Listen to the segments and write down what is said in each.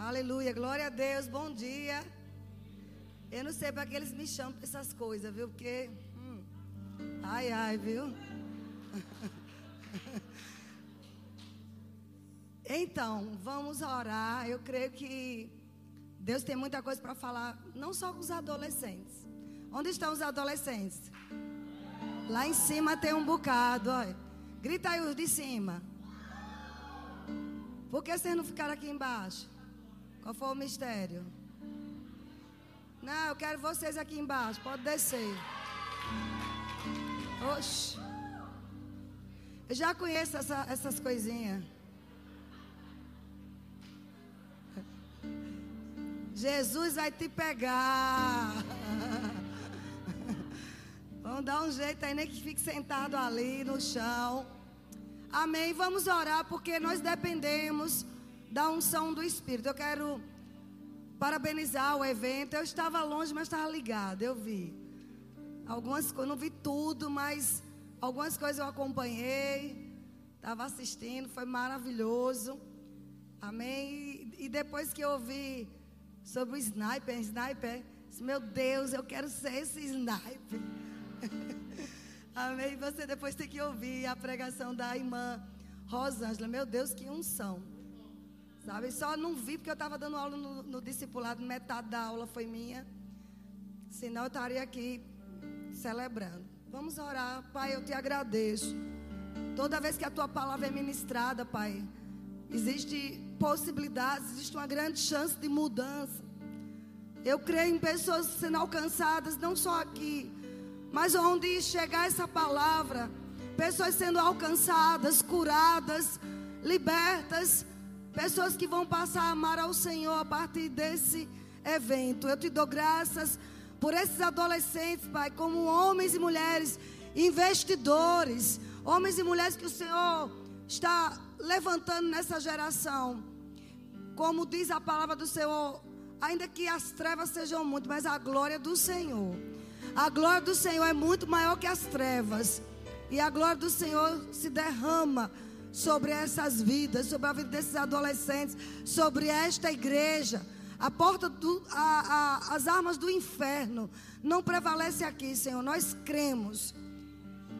Aleluia, glória a Deus, bom dia. Eu não sei para que eles me chamam para essas coisas, viu? Porque. Hum, ai, ai, viu? então, vamos orar. Eu creio que Deus tem muita coisa para falar, não só com os adolescentes. Onde estão os adolescentes? Lá em cima tem um bocado, olha. Grita aí os de cima. Por que vocês não ficaram aqui embaixo? Qual foi o mistério? Não, eu quero vocês aqui embaixo. Pode descer. Oxe. Eu já conheço essa, essas coisinhas. Jesus vai te pegar. Vamos dar um jeito aí, nem que fique sentado ali no chão. Amém. Vamos orar porque nós dependemos da unção do Espírito. Eu quero parabenizar o evento. Eu estava longe, mas estava ligado. Eu vi algumas coisas, não vi tudo, mas algumas coisas eu acompanhei. Estava assistindo, foi maravilhoso. Amém. E, e depois que eu ouvi sobre o sniper, sniper, disse, meu Deus, eu quero ser esse sniper. Amém. Você depois tem que ouvir a pregação da irmã Rosângela. Meu Deus, que unção. Sabe? Só não vi porque eu estava dando aula no, no, discipulado, metade da aula foi minha. Senão eu estaria aqui celebrando. Vamos orar. Pai, eu te agradeço. Toda vez que a tua palavra é ministrada, Pai, existe possibilidades, existe uma grande chance de mudança. Eu creio em pessoas sendo alcançadas, não só aqui, mas onde chegar essa palavra, pessoas sendo alcançadas, curadas, libertas, pessoas que vão passar a amar ao Senhor a partir desse evento. Eu te dou graças por esses adolescentes, Pai, como homens e mulheres investidores, homens e mulheres que o Senhor está levantando nessa geração. Como diz a palavra do Senhor, ainda que as trevas sejam muito, mas a glória do Senhor a glória do Senhor é muito maior que as trevas. E a glória do Senhor se derrama sobre essas vidas, sobre a vida desses adolescentes, sobre esta igreja. A porta do, a, a, as armas do inferno não prevalece aqui, Senhor. Nós cremos.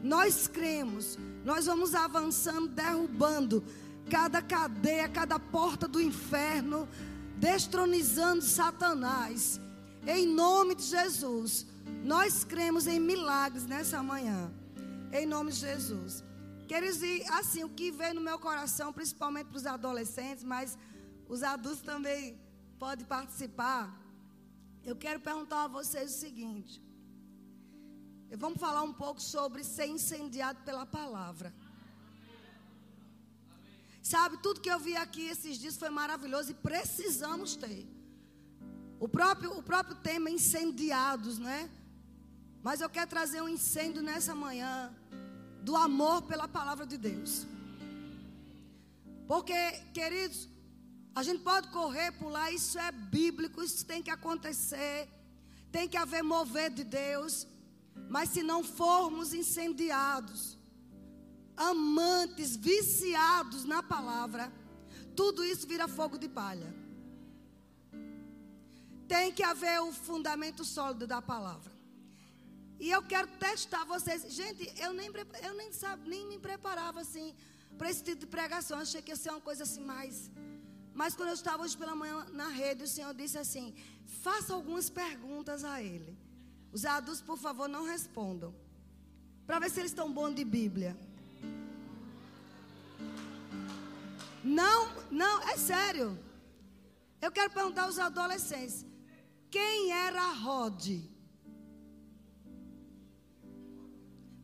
Nós cremos. Nós vamos avançando, derrubando cada cadeia, cada porta do inferno, destronizando Satanás. Em nome de Jesus. Nós cremos em milagres nessa manhã. Em nome de Jesus. Queridos, e assim, o que veio no meu coração, principalmente para os adolescentes, mas os adultos também podem participar. Eu quero perguntar a vocês o seguinte. Vamos falar um pouco sobre ser incendiado pela palavra. Sabe, tudo que eu vi aqui esses dias foi maravilhoso e precisamos ter. O próprio, o próprio tema incendiados, né? Mas eu quero trazer um incêndio nessa manhã do amor pela palavra de Deus. Porque, queridos, a gente pode correr, pular, isso é bíblico, isso tem que acontecer. Tem que haver mover de Deus. Mas se não formos incendiados, amantes, viciados na palavra, tudo isso vira fogo de palha. Tem que haver o fundamento sólido da palavra. E eu quero testar vocês. Gente, eu nem, eu nem, sabe, nem me preparava assim para esse tipo de pregação. Achei que ia ser uma coisa assim mais. Mas quando eu estava hoje pela manhã na rede, o Senhor disse assim: faça algumas perguntas a Ele. Os adultos, por favor, não respondam. Para ver se eles estão bons de Bíblia. Não, não, é sério. Eu quero perguntar aos adolescentes: quem era Rod?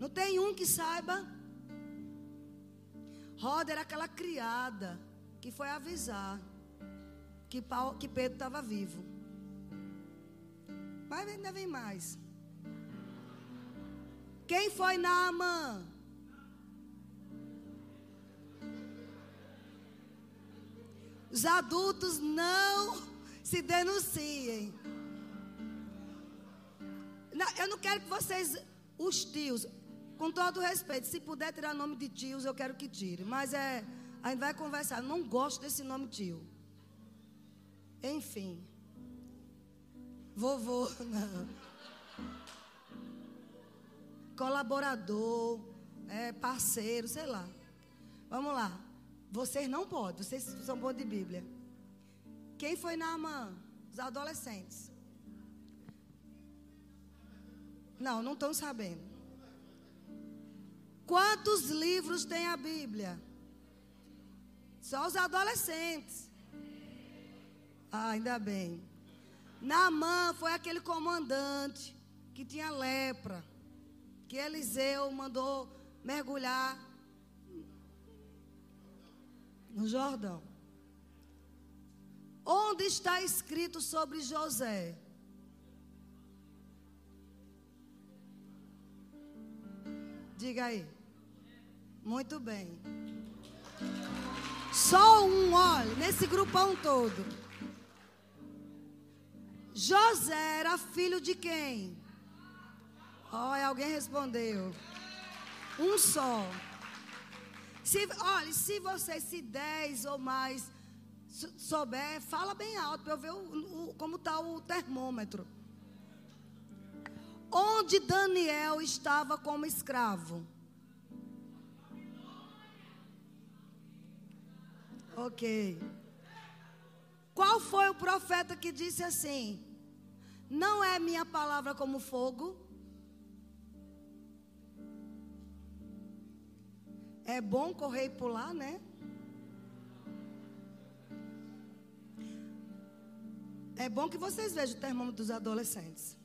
Não tem um que saiba. Roda era aquela criada que foi avisar que, Paulo, que Pedro estava vivo. Mas ainda vem mais. Quem foi Naamã? Os adultos não se denunciem. eu não quero que vocês, os tios, com todo respeito, se puder tirar nome de tios, eu quero que tire. Mas é, a gente vai conversar. Eu não gosto desse nome tio. Enfim. Vovô, não. Colaborador, é, parceiro, sei lá. Vamos lá. Vocês não podem, vocês são bons de Bíblia. Quem foi Naamã? Os adolescentes. Não, não estão sabendo. Quantos livros tem a Bíblia? Só os adolescentes. Ah, ainda bem. Naamã foi aquele comandante que tinha lepra, que Eliseu mandou mergulhar no Jordão. Onde está escrito sobre José? Diga aí. Muito bem. Só um, olha, nesse grupão todo. José era filho de quem? Olha, alguém respondeu. Um só. Se, olha, se você, se dez ou mais souber, fala bem alto para eu ver o, o, como está o termômetro. Onde Daniel estava como escravo? Ok. Qual foi o profeta que disse assim: Não é minha palavra como fogo? É bom correr e pular, né? É bom que vocês vejam o termômetro dos adolescentes.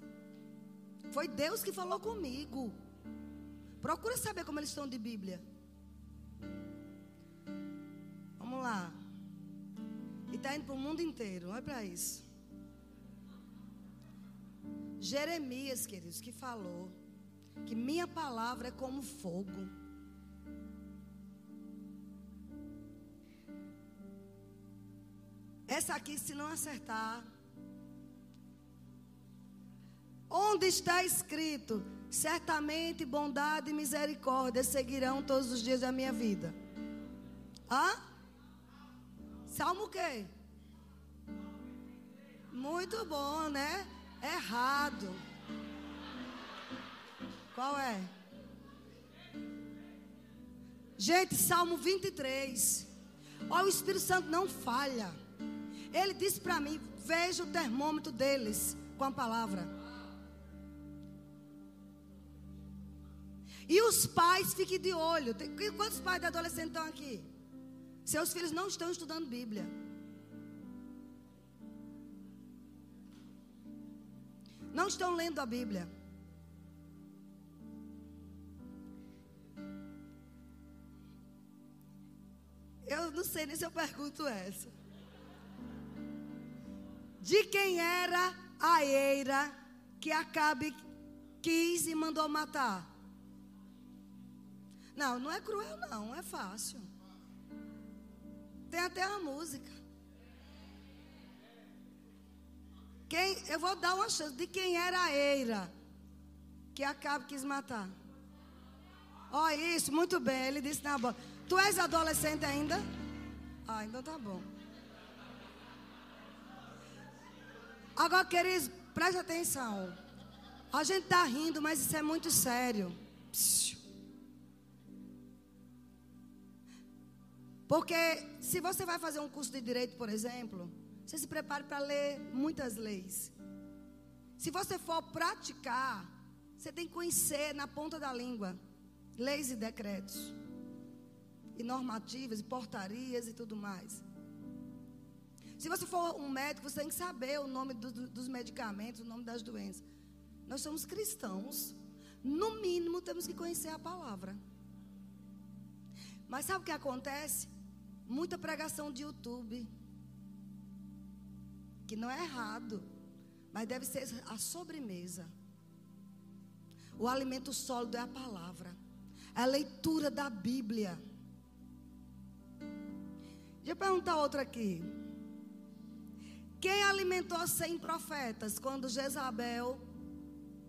Foi Deus que falou comigo. Procura saber como eles estão de Bíblia. Lá. E está indo para o mundo inteiro. Olha para isso. Jeremias, queridos, que falou que minha palavra é como fogo. Essa aqui, se não acertar. Onde está escrito: certamente bondade e misericórdia seguirão todos os dias da minha vida. Hã? Salmo o quê? Muito bom, né? Errado. Qual é? Gente, Salmo 23. Olha, o Espírito Santo não falha. Ele disse para mim: veja o termômetro deles com a palavra. E os pais fiquem de olho. Quantos pais de adolescente estão aqui? Seus filhos não estão estudando Bíblia. Não estão lendo a Bíblia. Eu não sei nem se eu pergunto essa. De quem era a eira que Acabe quis e mandou matar? Não, não é cruel, não, é fácil. Tem até uma música. Quem, eu vou dar uma chance de quem era a eira que Acabe quis matar. Ó, oh, isso, muito bem. Ele disse na boca. Tu és adolescente ainda? Ah, então tá bom. Agora, queridos, preste atenção. A gente tá rindo, mas isso é muito sério. Psiu. Porque se você vai fazer um curso de direito, por exemplo, você se prepare para ler muitas leis. Se você for praticar, você tem que conhecer na ponta da língua leis e decretos, e normativas, e portarias e tudo mais. Se você for um médico, você tem que saber o nome do, do, dos medicamentos, o nome das doenças. Nós somos cristãos. No mínimo, temos que conhecer a palavra. Mas sabe o que acontece? Muita pregação de YouTube. Que não é errado, mas deve ser a sobremesa. O alimento sólido é a palavra, é a leitura da Bíblia. Deixa eu perguntar outra aqui. Quem alimentou cem profetas quando Jezabel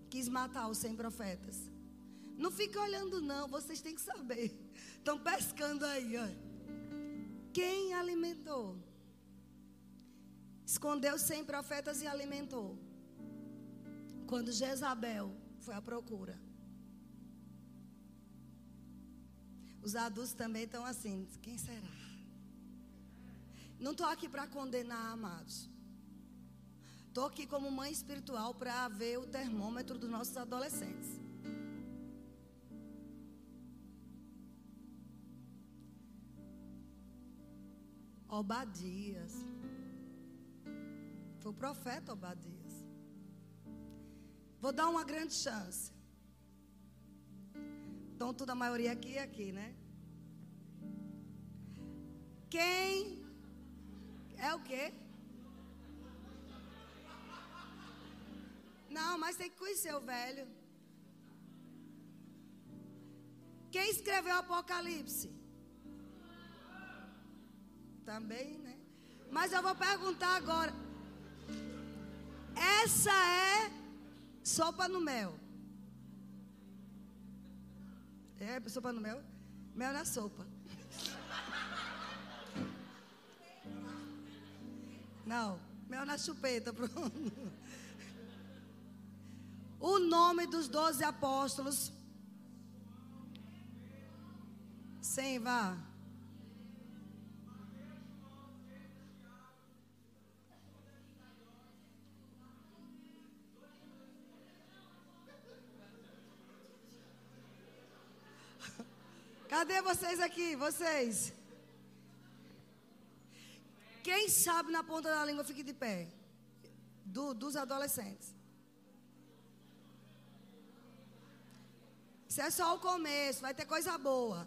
quis matar os cem profetas? Não fica olhando, não, vocês têm que saber. Estão pescando aí, olha. Quem alimentou? escondeu sem profetas e alimentou. Quando Jezabel foi à procura. Os adultos também estão assim: quem será? Não estou aqui para condenar, amados. Estou aqui como mãe espiritual para ver o termômetro dos nossos adolescentes. Obadias. Foi o profeta Obadias. Vou dar uma grande chance. Então, toda a maioria aqui é aqui, né? Quem é o quê? Não, mas tem que conhecer o velho. Quem escreveu o Apocalipse? Também, né? Mas eu vou perguntar agora. Essa é sopa no mel. É, sopa no mel? Mel na sopa. Não, mel na chupeta, pronto. O nome dos doze apóstolos. Sim, vá. Cadê vocês aqui? Vocês? Quem sabe na ponta da língua fique de pé? Do, dos adolescentes. Isso é só o começo, vai ter coisa boa.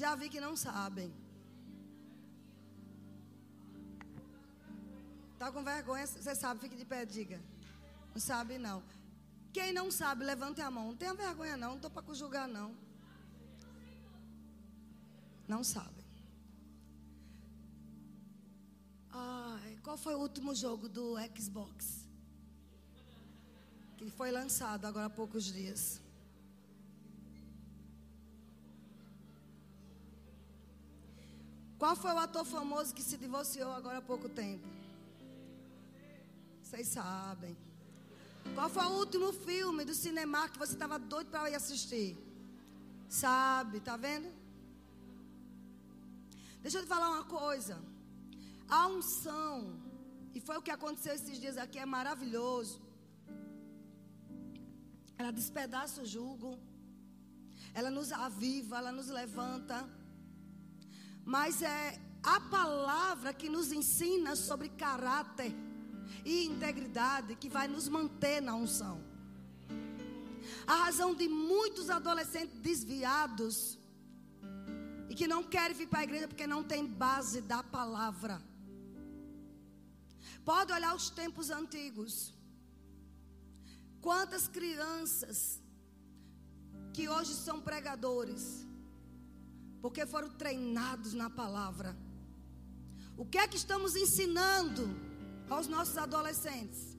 Já vi que não sabem. Tá com vergonha? Você sabe, fique de pé, diga. Não sabe não. Quem não sabe, levante a mão. Não tenha vergonha não, não estou para julgar não. Não sabem. Ai, qual foi o último jogo do Xbox? que foi lançado agora há poucos dias. Qual foi o ator famoso que se divorciou agora há pouco tempo? Vocês sabem. Qual foi o último filme do cinema que você estava doido para ir assistir? Sabe, tá vendo? Deixa eu te falar uma coisa. A unção, e foi o que aconteceu esses dias aqui, é maravilhoso. Ela despedaça o jugo. Ela nos aviva, ela nos levanta. Mas é a palavra que nos ensina sobre caráter e integridade que vai nos manter na unção. A razão de muitos adolescentes desviados e que não querem vir para a igreja porque não tem base da palavra. Pode olhar os tempos antigos. Quantas crianças que hoje são pregadores, porque foram treinados na palavra. O que é que estamos ensinando aos nossos adolescentes?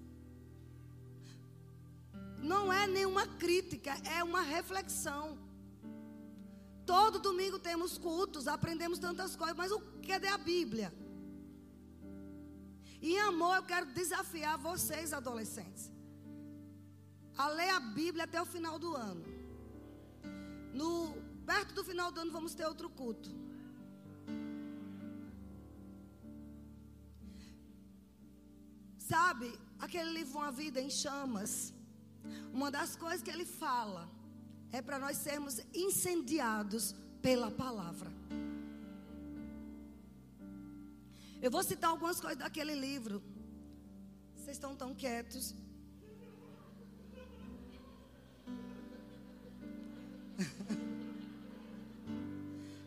Não é nenhuma crítica, é uma reflexão. Todo domingo temos cultos, aprendemos tantas coisas, mas o que é a Bíblia? Em amor, eu quero desafiar vocês, adolescentes a ler a Bíblia até o final do ano. No, perto do final do ano vamos ter outro culto. Sabe, aquele livro Uma Vida em Chamas, uma das coisas que ele fala é para nós sermos incendiados pela palavra. Eu vou citar algumas coisas daquele livro. Vocês estão tão quietos.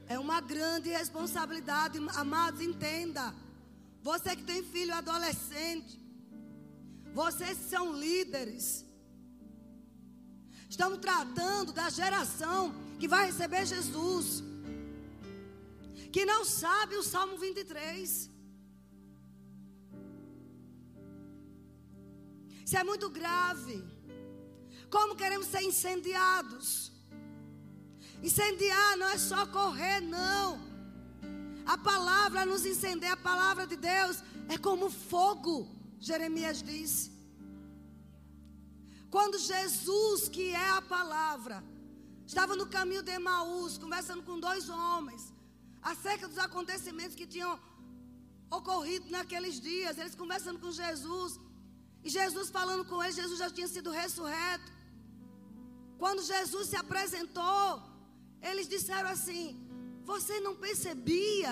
É uma grande responsabilidade, amados, entenda. Você que tem filho adolescente, vocês são líderes. Estamos tratando da geração que vai receber Jesus, que não sabe o Salmo 23. Isso é muito grave. Como queremos ser incendiados? Incendiar não é só correr, não. A palavra nos incendeia, a palavra de Deus é como fogo, Jeremias disse. Quando Jesus, que é a palavra, estava no caminho de Emaús, conversando com dois homens, acerca dos acontecimentos que tinham ocorrido naqueles dias, eles conversando com Jesus, e Jesus falando com eles, Jesus já tinha sido ressurreto. Quando Jesus se apresentou, eles disseram assim: Você não percebia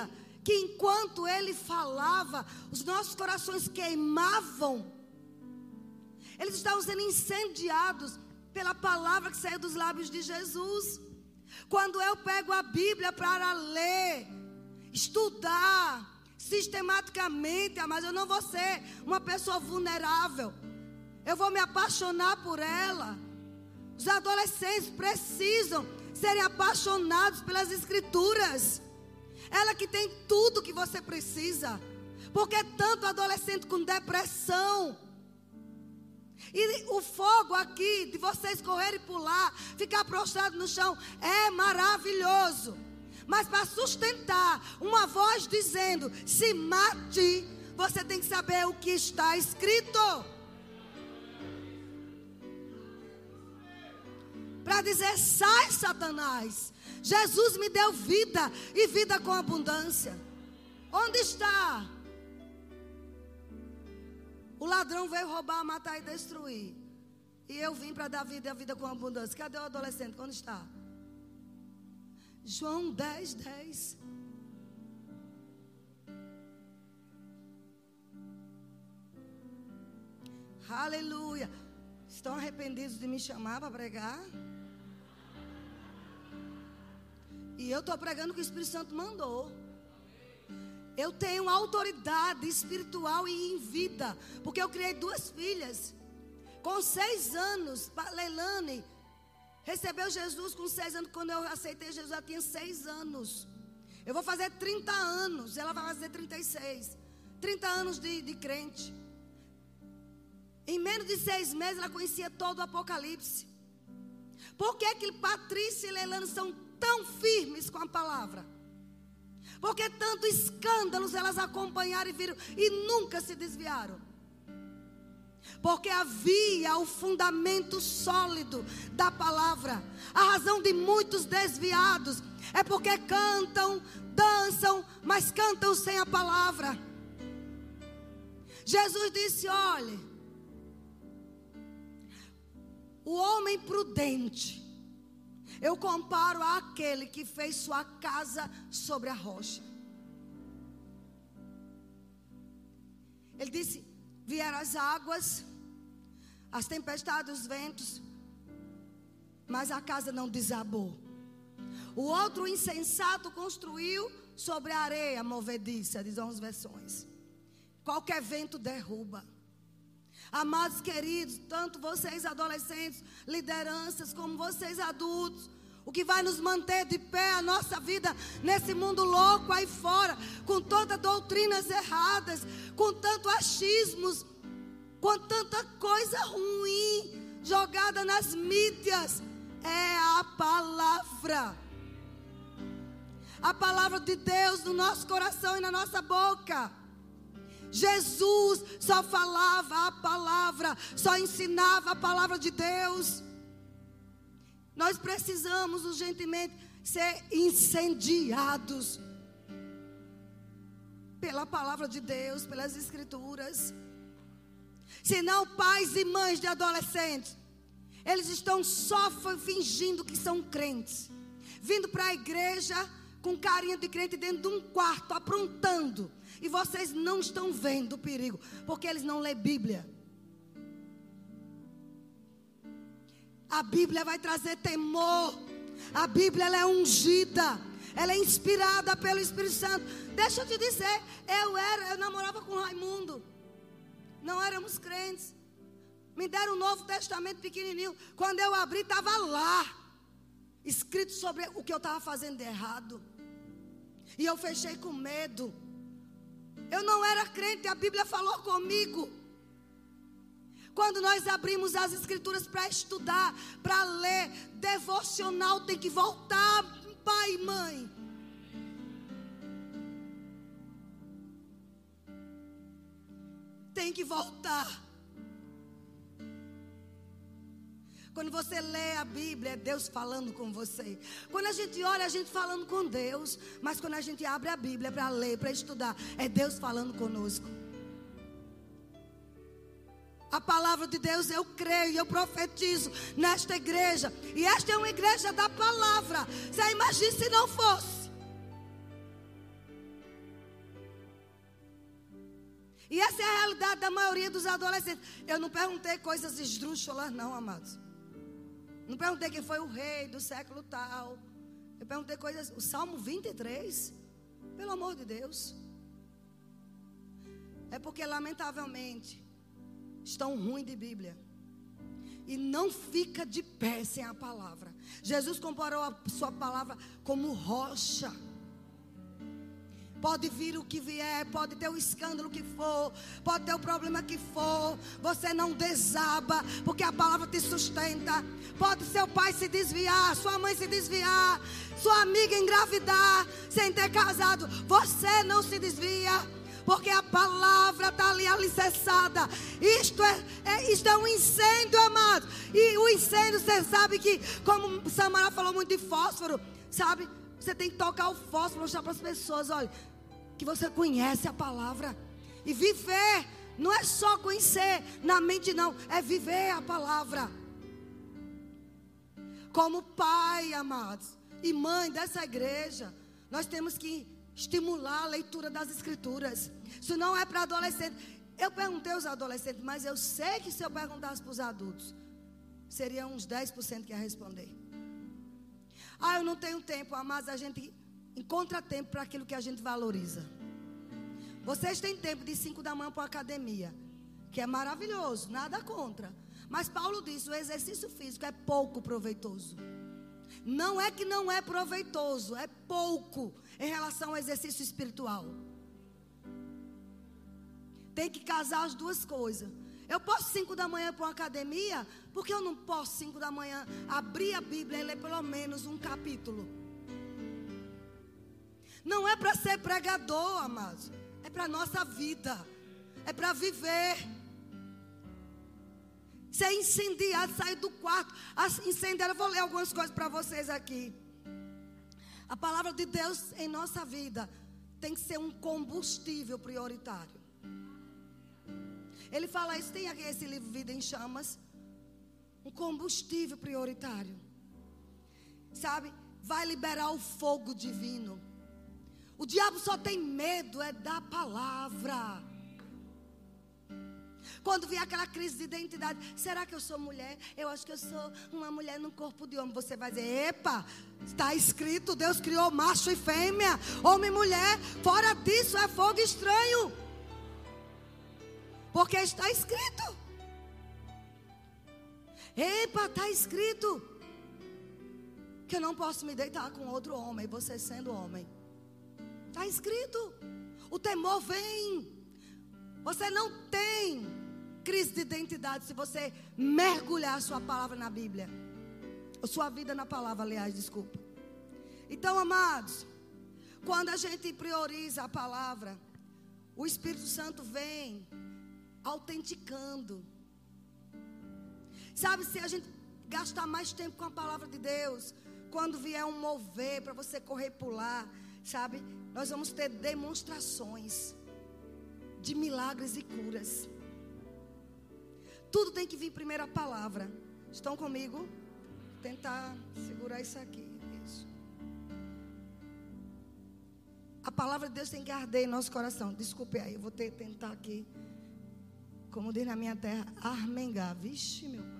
que enquanto ele falava, os nossos corações queimavam? Eles estavam sendo incendiados pela palavra que saiu dos lábios de Jesus. Quando eu pego a Bíblia para ler, estudar, sistematicamente, mas eu não vou ser uma pessoa vulnerável. Eu vou me apaixonar por ela. Os adolescentes precisam serem apaixonados pelas escrituras. Ela que tem tudo que você precisa. Porque é tanto adolescente com depressão. E o fogo aqui, de vocês correrem e pular, ficar prostrado no chão, é maravilhoso. Mas para sustentar uma voz dizendo: se mate, você tem que saber o que está escrito. Para dizer: sai, Satanás. Jesus me deu vida e vida com abundância. Onde está? O ladrão veio roubar, matar e destruir. E eu vim para dar vida e a vida com abundância. Cadê o adolescente? Onde está? João 10, 10. Aleluia. Estão arrependidos de me chamar para pregar? E eu estou pregando o que o Espírito Santo mandou. Eu tenho autoridade espiritual e em vida. Porque eu criei duas filhas. Com seis anos, Leilane recebeu Jesus com seis anos. Quando eu aceitei Jesus, ela tinha seis anos. Eu vou fazer 30 anos. Ela vai fazer 36. 30 anos de, de crente. Em menos de seis meses, ela conhecia todo o Apocalipse. Por que, que Patrícia e Leilani são tão firmes com a palavra? Porque tanto escândalos elas acompanharam e viram e nunca se desviaram. Porque havia o fundamento sólido da palavra. A razão de muitos desviados é porque cantam, dançam, mas cantam sem a palavra. Jesus disse: olhe, o homem prudente, eu comparo àquele que fez sua casa sobre a rocha. Ele disse: vieram as águas, as tempestades, os ventos, mas a casa não desabou. O outro insensato construiu sobre a areia movediça, dizem as versões. Qualquer vento derruba. Amados queridos, tanto vocês adolescentes, lideranças, como vocês adultos, o que vai nos manter de pé a nossa vida nesse mundo louco aí fora, com tantas doutrinas erradas, com tantos achismos, com tanta coisa ruim jogada nas mídias, é a palavra. A palavra de Deus no nosso coração e na nossa boca. Jesus só falava a palavra, só ensinava a palavra de Deus. Nós precisamos urgentemente ser incendiados pela palavra de Deus, pelas Escrituras. Senão, pais e mães de adolescentes, eles estão só fingindo que são crentes, vindo para a igreja com carinha de crente dentro de um quarto, aprontando. E vocês não estão vendo o perigo, porque eles não lêem Bíblia. A Bíblia vai trazer temor. A Bíblia é ungida. Ela é inspirada pelo Espírito Santo. Deixa eu te dizer, eu era, eu namorava com Raimundo. Não éramos crentes. Me deram um Novo Testamento pequenininho. Quando eu abri, estava lá. Escrito sobre o que eu estava fazendo de errado. E eu fechei com medo. Eu não era crente, a Bíblia falou comigo. Quando nós abrimos as escrituras para estudar, para ler, devocional tem que voltar, pai e mãe. Tem que voltar. Quando você lê a Bíblia, é Deus falando com você. Quando a gente olha, a gente falando com Deus. Mas quando a gente abre a Bíblia para ler, para estudar, é Deus falando conosco. A palavra de Deus eu creio, eu profetizo nesta igreja. E esta é uma igreja da palavra. Você imagina se não fosse. E essa é a realidade da maioria dos adolescentes. Eu não perguntei coisas esdrúxulas, não, amados. Não perguntei quem foi o rei do século tal. Eu perguntei coisas. O Salmo 23. Pelo amor de Deus. É porque, lamentavelmente, estão ruins de Bíblia. E não fica de pé sem a palavra. Jesus comparou a sua palavra como rocha. Pode vir o que vier, pode ter o escândalo que for, pode ter o problema que for. Você não desaba, porque a palavra te sustenta. Pode seu pai se desviar, sua mãe se desviar, sua amiga engravidar sem ter casado. Você não se desvia porque a palavra está ali alicerçada. Isto é, é, isto é um incêndio, amado. E o incêndio, você sabe que, como Samara falou muito de fósforo, sabe? Você tem que tocar o fósforo, mostrar para as pessoas, olha, que você conhece a palavra. E viver, não é só conhecer na mente, não, é viver a palavra. Como pai, amados, e mãe dessa igreja, nós temos que estimular a leitura das escrituras. Isso não é para adolescentes. Eu perguntei aos adolescentes, mas eu sei que se eu perguntasse para os adultos, seria uns 10% que ia responder. Ah, eu não tenho tempo, mas a gente encontra tempo para aquilo que a gente valoriza. Vocês têm tempo de 5 da manhã para a academia, que é maravilhoso, nada contra. Mas Paulo diz: o exercício físico é pouco proveitoso. Não é que não é proveitoso, é pouco em relação ao exercício espiritual. Tem que casar as duas coisas. Eu posso 5 da manhã para uma academia, porque eu não posso 5 da manhã abrir a Bíblia e ler pelo menos um capítulo. Não é para ser pregador, amados. É para nossa vida. É para viver. Ser incendiado, sair do quarto, incendiar. Eu vou ler algumas coisas para vocês aqui. A palavra de Deus em nossa vida tem que ser um combustível prioritário. Ele fala isso, tem aqui esse livro Vida em Chamas. Um combustível prioritário. Sabe? Vai liberar o fogo divino. O diabo só tem medo é da palavra. Quando vier aquela crise de identidade, será que eu sou mulher? Eu acho que eu sou uma mulher no corpo de homem. Você vai dizer: epa, está escrito: Deus criou macho e fêmea, homem e mulher. Fora disso é fogo estranho. Porque está escrito. Epa, está escrito. Que eu não posso me deitar com outro homem, você sendo homem. Está escrito. O temor vem. Você não tem crise de identidade se você mergulhar a sua palavra na Bíblia. A sua vida na palavra, aliás, desculpa. Então, amados, quando a gente prioriza a palavra, o Espírito Santo vem autenticando. Sabe, se a gente gastar mais tempo com a palavra de Deus, quando vier um mover para você correr pular, sabe? Nós vamos ter demonstrações de milagres e curas. Tudo tem que vir primeiro a palavra. Estão comigo? Tentar segurar isso aqui. Isso. A palavra de Deus tem que arder em nosso coração. Desculpe aí, eu vou ter, tentar aqui. Como diz na minha terra, armengar. Vixe, meu pai.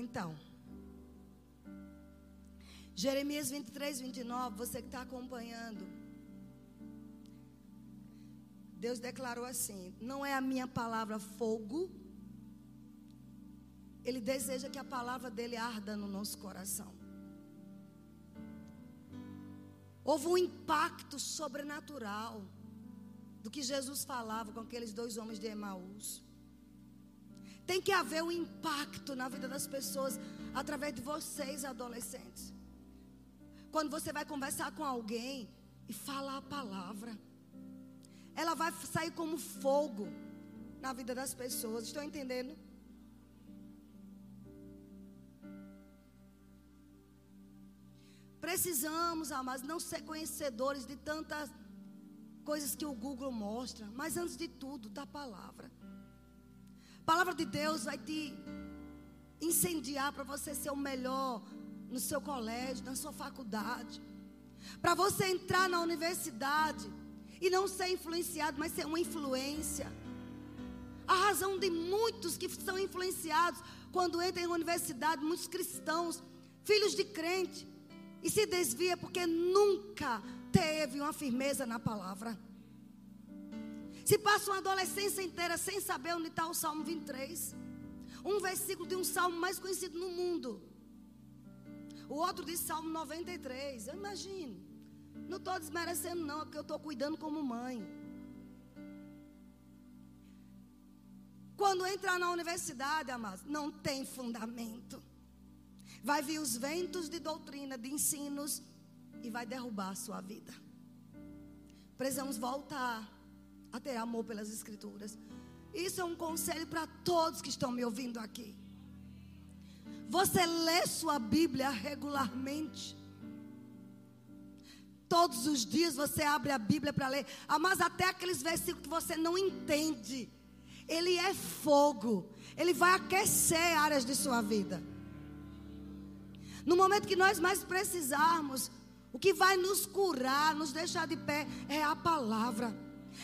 Então. Jeremias 23, 29, você que está acompanhando. Deus declarou assim: Não é a minha palavra fogo. Ele deseja que a palavra dele arda no nosso coração. Houve um impacto sobrenatural do que Jesus falava com aqueles dois homens de Emaús. Tem que haver um impacto na vida das pessoas através de vocês, adolescentes. quando você vai conversar com alguém e falar a palavra. Ela vai sair como fogo na vida das pessoas. Estão entendendo? Precisamos, amados, não ser conhecedores de tantas coisas que o Google mostra, mas antes de tudo, da palavra. A palavra de Deus vai te incendiar para você ser o melhor no seu colégio, na sua faculdade. Para você entrar na universidade e não ser influenciado, mas ser uma influência. A razão de muitos que são influenciados quando entram em universidade, muitos cristãos, filhos de crente, e se desvia porque nunca teve uma firmeza na palavra. Se passa uma adolescência inteira sem saber onde está o Salmo 23, um versículo de um salmo mais conhecido no mundo. O outro diz Salmo 93. Eu imagino. Não estou desmerecendo, não, é porque eu estou cuidando como mãe. Quando entrar na universidade, amados, não tem fundamento. Vai vir os ventos de doutrina, de ensinos, e vai derrubar a sua vida. Precisamos voltar a ter amor pelas Escrituras. Isso é um conselho para todos que estão me ouvindo aqui. Você lê sua Bíblia regularmente. Todos os dias você abre a Bíblia para ler. Ah, mas até aqueles versículos que você não entende. Ele é fogo. Ele vai aquecer áreas de sua vida. No momento que nós mais precisarmos, o que vai nos curar, nos deixar de pé, é a palavra.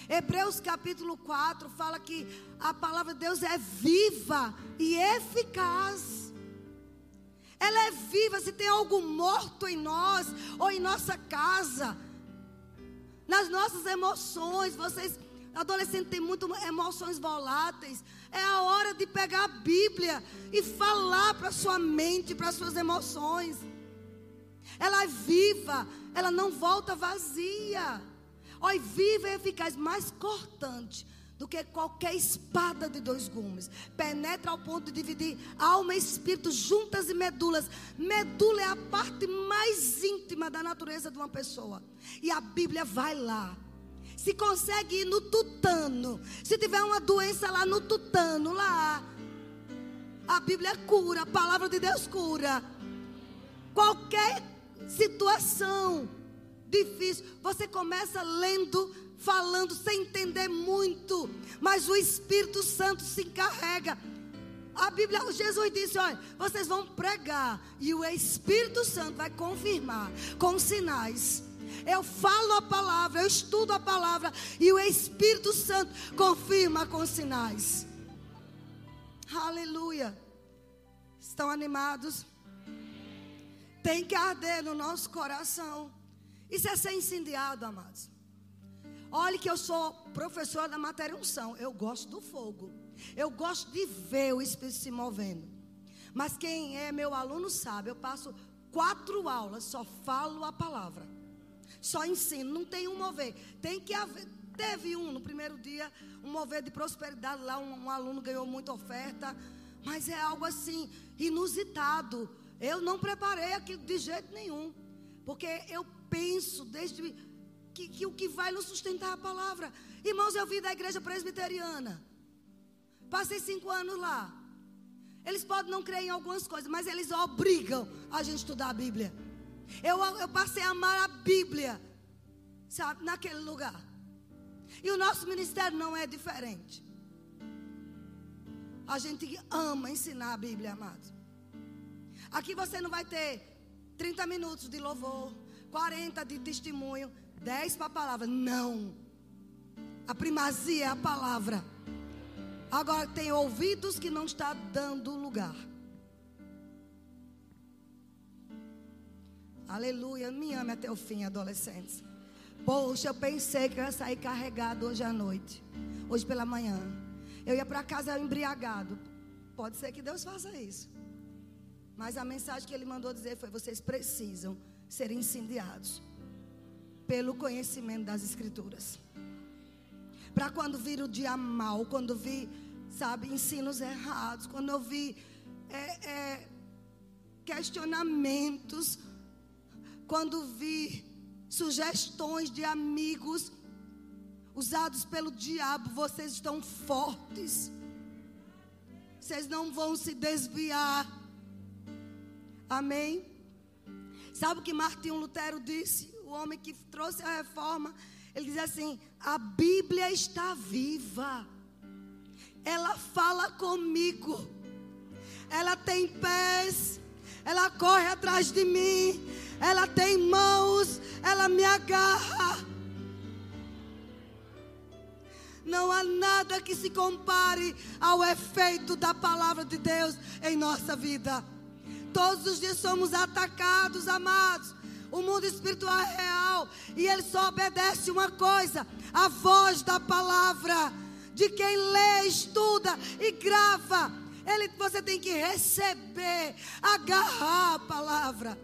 Hebreus capítulo 4 fala que a palavra de Deus é viva e eficaz. Ela é viva se tem algo morto em nós ou em nossa casa. Nas nossas emoções, vocês adolescentes têm muitas emoções voláteis. É a hora de pegar a Bíblia e falar para sua mente, para suas emoções. Ela é viva, ela não volta vazia. Olha, viva e eficaz, mais cortante do que qualquer espada de dois gumes. Penetra ao ponto de dividir alma e espírito, juntas e medulas. Medula é a parte mais íntima da natureza de uma pessoa. E a Bíblia vai lá. Se consegue ir no tutano, se tiver uma doença lá no tutano, lá, a Bíblia cura, a palavra de Deus cura. Qualquer situação difícil, você começa lendo falando sem entender muito, mas o Espírito Santo se encarrega. A Bíblia, Jesus disse: olha, vocês vão pregar e o Espírito Santo vai confirmar com sinais. Eu falo a palavra, eu estudo a palavra e o Espírito Santo confirma com sinais. Aleluia. Estão animados? Tem que arder no nosso coração. Isso é ser incendiado, amados. Olhe que eu sou professora da matéria unção. Eu gosto do fogo. Eu gosto de ver o Espírito se movendo. Mas quem é meu aluno sabe, eu passo quatro aulas, só falo a palavra. Só ensino, não tem um mover. Tem que haver. Teve um no primeiro dia, um mover de prosperidade lá, um, um aluno ganhou muita oferta. Mas é algo assim, inusitado. Eu não preparei aquilo de jeito nenhum. Porque eu penso desde que, que o que vai nos sustentar é a palavra. Irmãos, eu vim da igreja presbiteriana. Passei cinco anos lá. Eles podem não crer em algumas coisas, mas eles obrigam a gente estudar a Bíblia. Eu, eu passei a amar a Bíblia, sabe, naquele lugar. E o nosso ministério não é diferente. A gente ama ensinar a Bíblia, amados. Aqui você não vai ter 30 minutos de louvor, 40 de testemunho. 10 para a palavra. Não. A primazia é a palavra. Agora tem ouvidos que não está dando lugar. Aleluia. Me ame até o fim, adolescentes. Poxa, eu pensei que eu ia sair carregado hoje à noite. Hoje pela manhã. Eu ia para casa embriagado. Pode ser que Deus faça isso. Mas a mensagem que ele mandou dizer foi: vocês precisam ser incendiados pelo conhecimento das Escrituras. Para quando vir o dia mal, quando vir, sabe, ensinos errados, quando eu vi é, é, questionamentos, quando vi sugestões de amigos usados pelo diabo, vocês estão fortes. Vocês não vão se desviar. Amém? Sabe o que Martinho Lutero disse? O homem que trouxe a reforma. Ele diz assim: a Bíblia está viva. Ela fala comigo. Ela tem pés. Ela corre atrás de mim. Ela tem mãos. Ela me agarra. Não há nada que se compare ao efeito da palavra de Deus em nossa vida. Todos os dias somos atacados, amados. O mundo espiritual é real e ele só obedece uma coisa: a voz da palavra de quem lê, estuda e grava. Ele, você tem que receber, agarrar a palavra.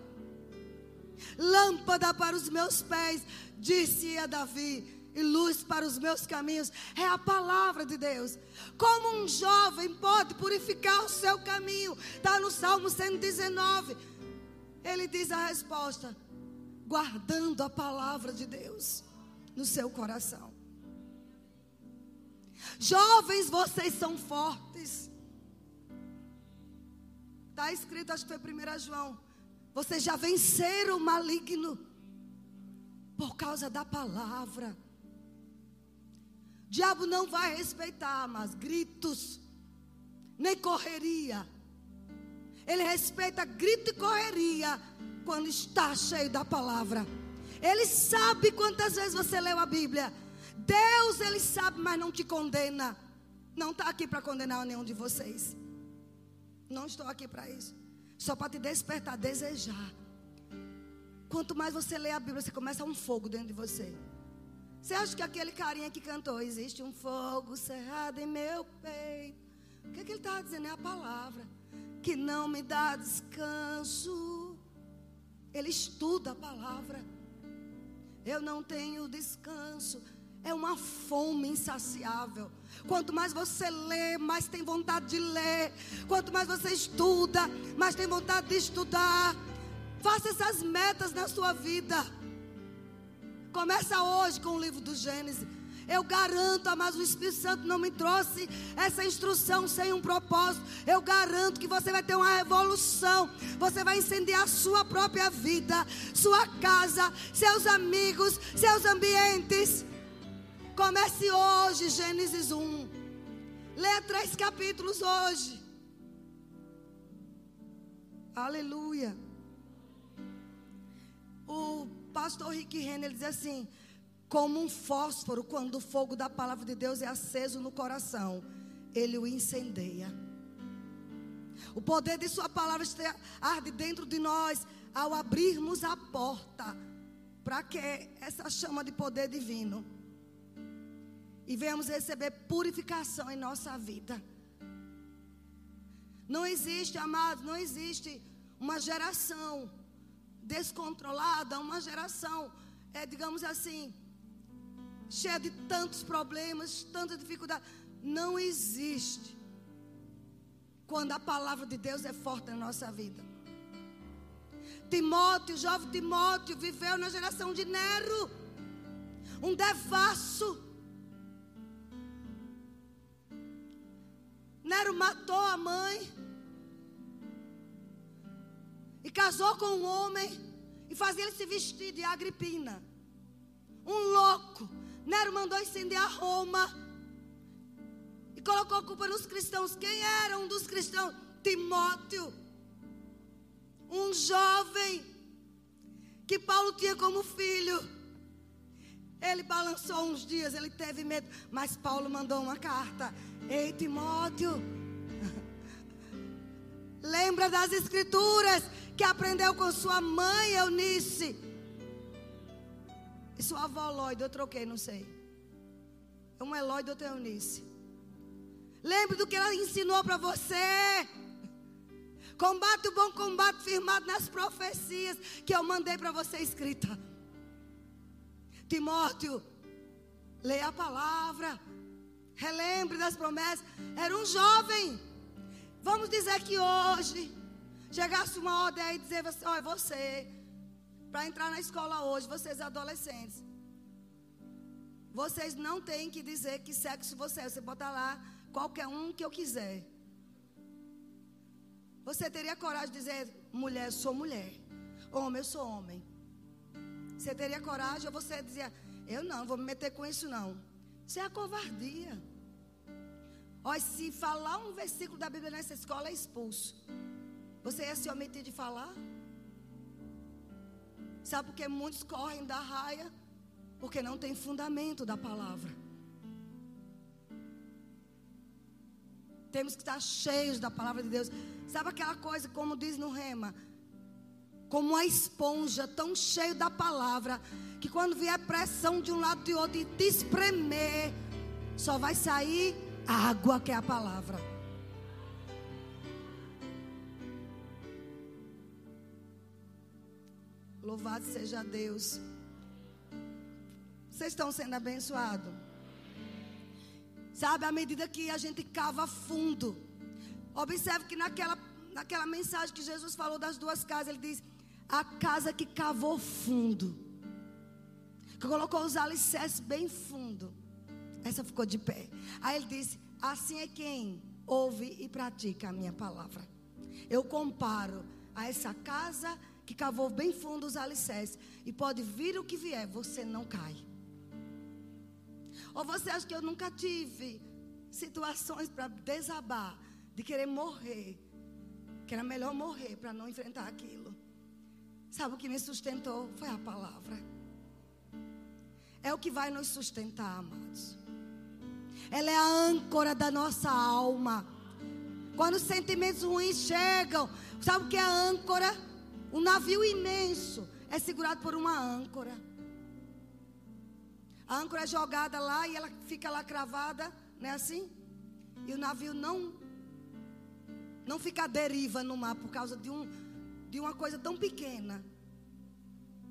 Lâmpada para os meus pés, disse a Davi e luz para os meus caminhos é a palavra de Deus. Como um jovem pode purificar o seu caminho? Está no Salmo 119. Ele diz a resposta: guardando a palavra de Deus no seu coração. Jovens, vocês são fortes. Está escrito, acho que foi 1 João. Vocês já venceram o maligno por causa da palavra diabo não vai respeitar, mas gritos, nem correria. Ele respeita grito e correria quando está cheio da palavra. Ele sabe quantas vezes você leu a Bíblia. Deus, ele sabe, mas não te condena. Não está aqui para condenar nenhum de vocês. Não estou aqui para isso. Só para te despertar, desejar. Quanto mais você lê a Bíblia, você começa um fogo dentro de você. Você acha que aquele carinha que cantou, existe um fogo cerrado em meu peito? O que, é que ele estava dizendo? É a palavra. Que não me dá descanso. Ele estuda a palavra. Eu não tenho descanso. É uma fome insaciável. Quanto mais você lê, mais tem vontade de ler. Quanto mais você estuda, mais tem vontade de estudar. Faça essas metas na sua vida. Começa hoje com o livro do Gênesis. Eu garanto, mas o Espírito Santo não me trouxe essa instrução sem um propósito. Eu garanto que você vai ter uma revolução. Você vai incendiar a sua própria vida, sua casa, seus amigos, seus ambientes. Comece hoje, Gênesis 1. Leia três capítulos hoje. Aleluia. O pastor Rick Renner diz assim: como um fósforo, quando o fogo da palavra de Deus é aceso no coração, ele o incendeia. O poder de Sua palavra arde dentro de nós ao abrirmos a porta para que essa chama de poder divino e venhamos receber purificação em nossa vida. Não existe, amados, não existe uma geração descontrolada, uma geração, é, digamos assim, cheia de tantos problemas, tanta dificuldade. Não existe quando a palavra de Deus é forte na nossa vida. Timóteo, jovem Timóteo, viveu na geração de Nero, um devasso. Nero matou a mãe e casou com um homem e fazia ele se vestir de Agripina. Um louco. Nero mandou incendiar Roma e colocou a culpa nos cristãos. Quem era um dos cristãos? Timóteo. Um jovem que Paulo tinha como filho. Ele balançou uns dias, ele teve medo, mas Paulo mandou uma carta. Ei, Timóteo, lembra das escrituras que aprendeu com sua mãe Eunice. E sua avó Lloyd, eu troquei, não sei. Um é Lloyd, outro é Eunice. Lembre do que ela ensinou para você. Combate o bom combate firmado nas profecias que eu mandei para você escrita. Timóteo, leia a palavra. Relembre das promessas. Era um jovem. Vamos dizer que hoje chegasse uma ordem e dizer olha, você para entrar na escola hoje, vocês adolescentes. Vocês não têm que dizer que sexo você é. Você bota lá qualquer um que eu quiser. Você teria coragem de dizer, mulher, eu sou mulher. Homem, eu sou homem. Você teria coragem ou você dizia, eu não, vou me meter com isso não. Isso é a covardia. Olha, se falar um versículo da Bíblia nessa escola é expulso. Você ia se omitir de falar? Sabe por que muitos correm da raia? Porque não tem fundamento da palavra. Temos que estar cheios da palavra de Deus. Sabe aquela coisa, como diz no Rema? Como uma esponja, tão cheio da palavra, que quando vier pressão de um lado e de outro e te espremer, só vai sair água, que é a palavra. Louvado seja Deus. Vocês estão sendo abençoados. Sabe, à medida que a gente cava fundo. Observe que naquela, naquela mensagem que Jesus falou das duas casas, ele diz: a casa que cavou fundo, que colocou os alicerces bem fundo, essa ficou de pé. Aí ele disse: assim é quem ouve e pratica a minha palavra. Eu comparo a essa casa que cavou bem fundo os alicerces. E pode vir o que vier, você não cai. Ou você acha que eu nunca tive situações para desabar, de querer morrer, que era melhor morrer para não enfrentar aquilo. Sabe o que me sustentou? Foi a palavra. É o que vai nos sustentar, amados. Ela é a âncora da nossa alma. Quando os sentimentos ruins chegam, sabe o que é a âncora? Um navio imenso é segurado por uma âncora. A âncora é jogada lá e ela fica lá cravada, não é assim? E o navio não não fica à deriva no mar por causa de, um, de uma coisa tão pequena.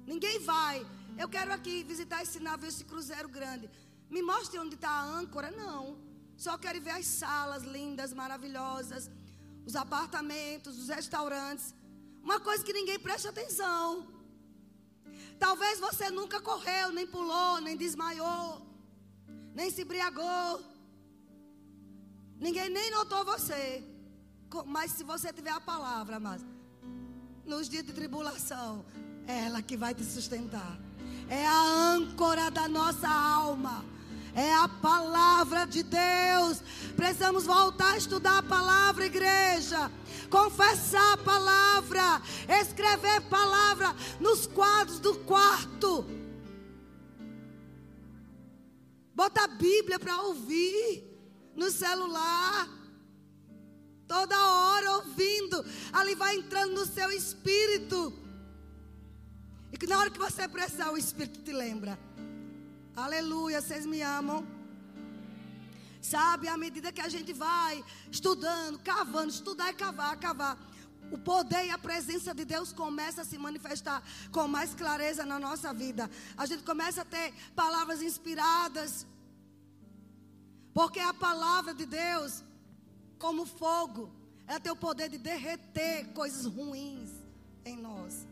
Ninguém vai. Eu quero aqui visitar esse navio, esse cruzeiro grande. Me mostre onde está a âncora. Não. Só quero ver as salas lindas, maravilhosas, os apartamentos, os restaurantes. Uma coisa que ninguém presta atenção. Talvez você nunca correu, nem pulou, nem desmaiou, nem se embriagou. Ninguém nem notou você. Mas se você tiver a palavra, mas nos dias de tribulação, é ela que vai te sustentar. É a âncora da nossa alma. É a palavra de Deus. Precisamos voltar a estudar a palavra, igreja. Confessar a palavra. Escrever palavra nos quadros do quarto. Bota a Bíblia para ouvir no celular. Toda hora ouvindo. Ali vai entrando no seu espírito. E que na hora que você precisar, o Espírito te lembra. Aleluia, vocês me amam. Sabe, à medida que a gente vai estudando, cavando, estudar e cavar, cavar, o poder e a presença de Deus começa a se manifestar com mais clareza na nossa vida. A gente começa a ter palavras inspiradas. Porque a palavra de Deus, como fogo, ela tem o poder de derreter coisas ruins em nós.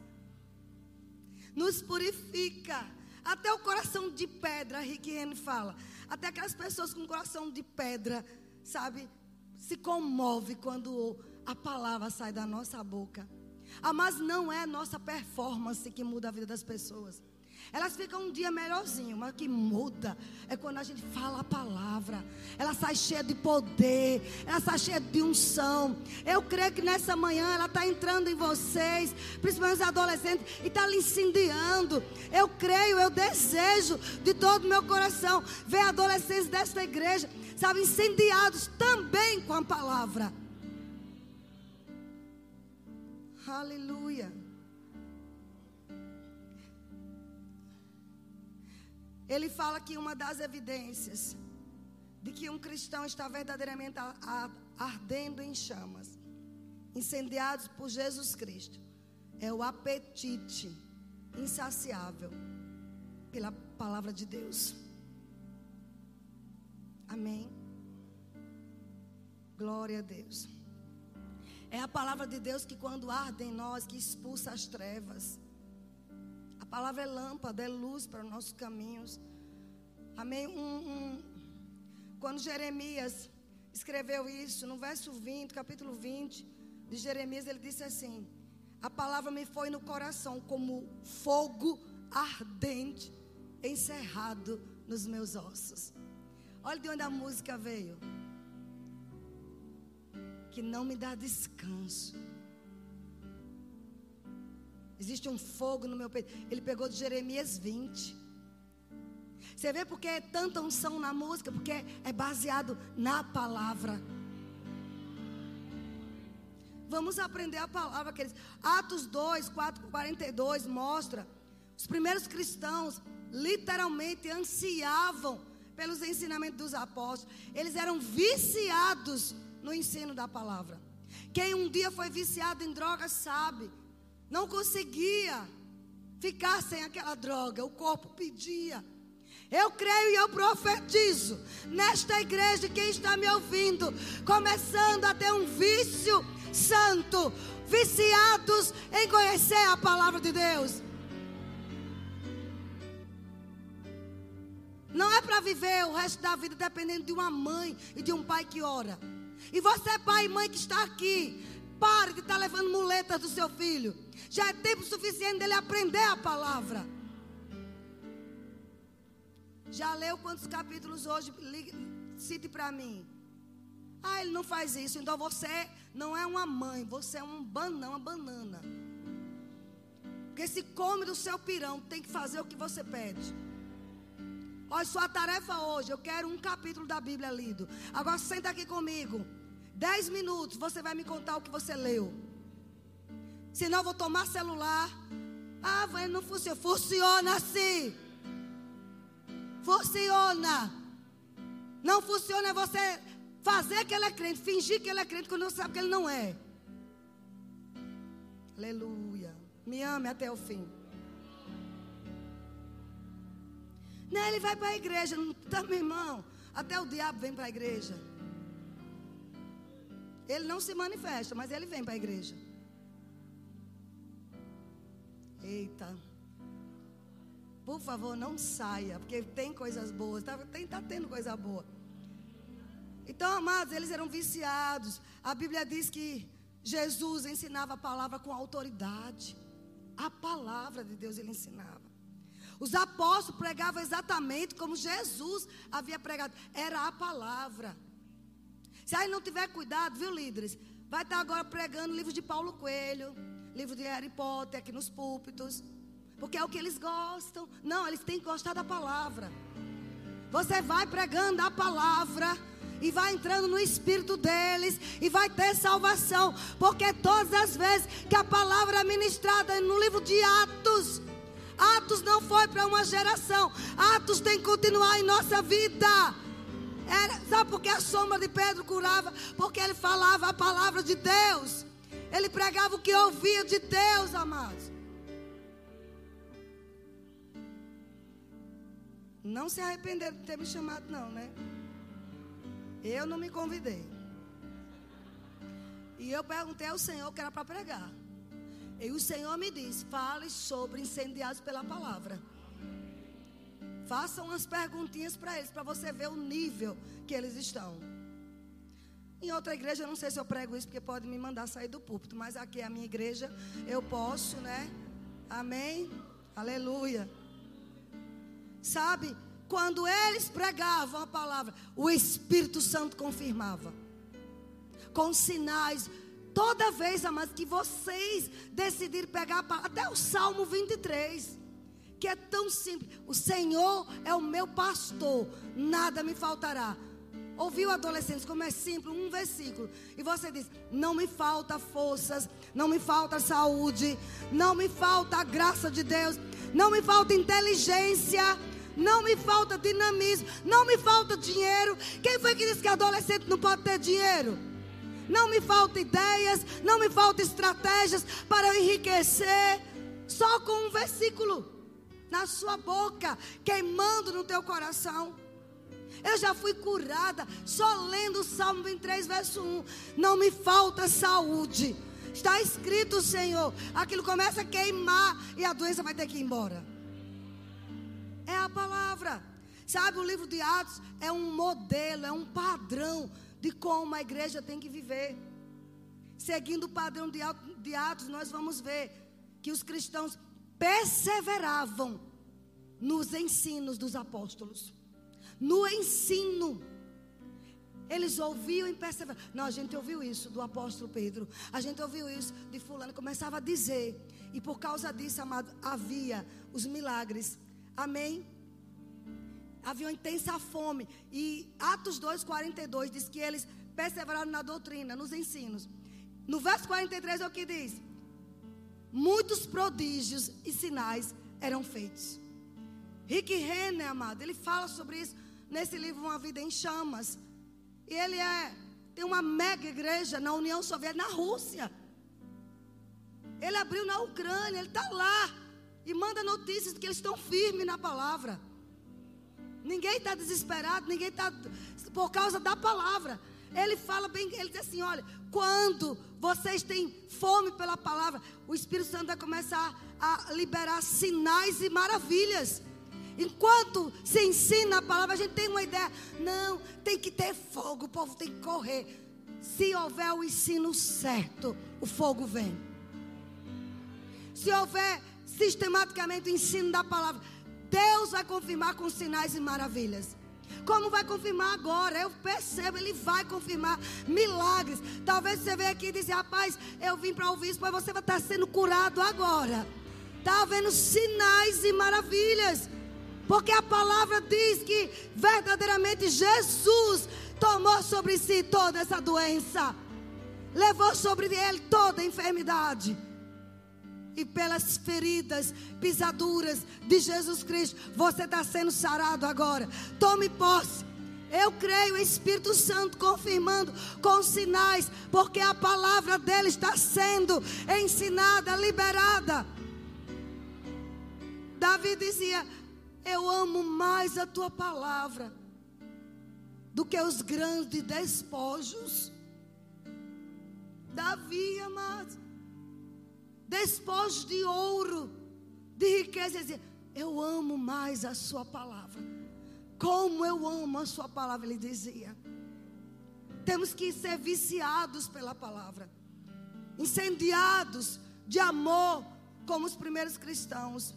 Nos purifica até o coração de pedra, Rick Henry fala. Até aquelas pessoas com coração de pedra, sabe, se comove quando a palavra sai da nossa boca. Ah, mas não é a nossa performance que muda a vida das pessoas. Elas ficam um dia melhorzinho, mas o que muda é quando a gente fala a palavra. Ela sai cheia de poder, ela sai cheia de unção. Eu creio que nessa manhã ela está entrando em vocês, principalmente os adolescentes, e está lhe incendiando. Eu creio, eu desejo de todo o meu coração ver adolescentes desta igreja, sabe, incendiados também com a palavra. Aleluia. Ele fala que uma das evidências de que um cristão está verdadeiramente ardendo em chamas, incendiados por Jesus Cristo, é o apetite insaciável pela palavra de Deus. Amém. Glória a Deus. É a palavra de Deus que quando arde em nós, que expulsa as trevas. Palavra é lâmpada, é luz para os nossos caminhos. Amém? Um, um, quando Jeremias escreveu isso, no verso 20, capítulo 20 de Jeremias, ele disse assim: A palavra me foi no coração como fogo ardente encerrado nos meus ossos. Olha de onde a música veio. Que não me dá descanso. Existe um fogo no meu peito. Ele pegou de Jeremias 20. Você vê porque é tanta unção na música? Porque é baseado na palavra. Vamos aprender a palavra, aqueles. Atos 2, 4, 42 mostra. Os primeiros cristãos literalmente ansiavam pelos ensinamentos dos apóstolos. Eles eram viciados no ensino da palavra. Quem um dia foi viciado em drogas sabe, não conseguia ficar sem aquela droga, o corpo pedia. Eu creio e eu profetizo nesta igreja, quem está me ouvindo, começando a ter um vício santo, viciados em conhecer a palavra de Deus. Não é para viver o resto da vida dependendo de uma mãe e de um pai que ora. E você, pai e mãe que está aqui, pare de estar tá levando muletas do seu filho. Já é tempo suficiente dele aprender a palavra. Já leu quantos capítulos hoje? Cite para mim. Ah, ele não faz isso. Então você não é uma mãe, você é um banana, uma banana. Porque se come do seu pirão, tem que fazer o que você pede. Olha, sua tarefa hoje, eu quero um capítulo da Bíblia lido. Agora senta aqui comigo. Dez minutos, você vai me contar o que você leu. Senão eu vou tomar celular. Ah, vai, não funciona. Funciona sim. Funciona. Não funciona é você fazer que ele é crente, fingir que ele é crente quando não sabe que ele não é. Aleluia. Me ame até o fim. Não, ele vai para a igreja. Não tá, meu irmão. Até o diabo vem para a igreja. Ele não se manifesta, mas ele vem para a igreja. Eita. Por favor, não saia, porque tem coisas boas. Está tem, tá tendo coisa boa. Então, amados, eles eram viciados. A Bíblia diz que Jesus ensinava a palavra com autoridade. A palavra de Deus ele ensinava. Os apóstolos pregavam exatamente como Jesus havia pregado. Era a palavra. Se aí não tiver cuidado, viu, líderes? Vai estar agora pregando livro de Paulo Coelho, livro de Harry Potter aqui nos púlpitos. Porque é o que eles gostam. Não, eles têm que gostar da palavra. Você vai pregando a palavra e vai entrando no espírito deles e vai ter salvação, porque todas as vezes que a palavra é ministrada no livro de Atos, Atos não foi para uma geração. Atos tem que continuar em nossa vida. Era, sabe por que a sombra de Pedro curava? Porque ele falava a palavra de Deus. Ele pregava o que ouvia de Deus, amados. Não se arrepender de ter me chamado, não, né? Eu não me convidei. E eu perguntei ao Senhor que era para pregar. E o Senhor me disse: fale sobre incendiados pela palavra. Faça umas perguntinhas para eles, para você ver o nível que eles estão. Em outra igreja, não sei se eu prego isso, porque pode me mandar sair do púlpito, mas aqui é a minha igreja, eu posso, né? Amém? Aleluia. Sabe, quando eles pregavam a palavra, o Espírito Santo confirmava. Com sinais, Toda vez, amados, que vocês decidirem pegar até o Salmo 23, que é tão simples: O Senhor é o meu pastor, nada me faltará. Ouviu, adolescentes, como é simples, um versículo. E você diz: Não me falta forças, não me falta saúde, não me falta a graça de Deus, não me falta inteligência. Não me falta dinamismo, não me falta dinheiro. Quem foi que disse que adolescente não pode ter dinheiro? Não me falta ideias, não me falta estratégias para eu enriquecer. Só com um versículo na sua boca, queimando no teu coração. Eu já fui curada só lendo o Salmo 23, verso 1. Não me falta saúde, Está escrito, Senhor. Aquilo começa a queimar e a doença vai ter que ir embora. É a palavra. Sabe, o livro de Atos é um modelo, é um padrão de como a igreja tem que viver. Seguindo o padrão de Atos, nós vamos ver que os cristãos perseveravam nos ensinos dos apóstolos. No ensino. Eles ouviam e perseveravam. Não, a gente ouviu isso do apóstolo Pedro. A gente ouviu isso de fulano. Começava a dizer. E por causa disso, amado, havia os milagres. Amém? havia uma intensa fome. E Atos 2, 42 diz que eles perseveraram na doutrina, nos ensinos. No verso 43 é o que diz: Muitos prodígios e sinais eram feitos. Rick Renner, amado, ele fala sobre isso nesse livro Uma Vida em Chamas. E ele é, tem uma mega igreja na União Soviética, na Rússia. Ele abriu na Ucrânia, ele está lá. E manda notícias de que eles estão firmes na palavra. Ninguém está desesperado, ninguém está por causa da palavra. Ele fala bem, ele diz assim: olha, quando vocês têm fome pela palavra, o Espírito Santo vai começar a liberar sinais e maravilhas. Enquanto se ensina a palavra, a gente tem uma ideia. Não, tem que ter fogo, o povo tem que correr. Se houver o ensino certo, o fogo vem. Se houver sistematicamente o ensino da palavra, Deus vai confirmar com sinais e maravilhas. Como vai confirmar agora? Eu percebo, Ele vai confirmar milagres. Talvez você venha aqui e diga, rapaz, eu vim para ouvir isso, mas você vai estar sendo curado agora. Está havendo sinais e maravilhas. Porque a palavra diz que verdadeiramente Jesus tomou sobre si toda essa doença. Levou sobre ele toda a enfermidade e pelas feridas, pisaduras de Jesus Cristo, você está sendo sarado agora. Tome posse. Eu creio, Espírito Santo confirmando com sinais, porque a palavra dele está sendo ensinada, liberada. Davi dizia: Eu amo mais a tua palavra do que os grandes despojos. Davi, amados despojos de ouro, de riqueza. Eu amo mais a Sua palavra. Como eu amo a Sua palavra, ele dizia. Temos que ser viciados pela palavra, incendiados de amor, como os primeiros cristãos.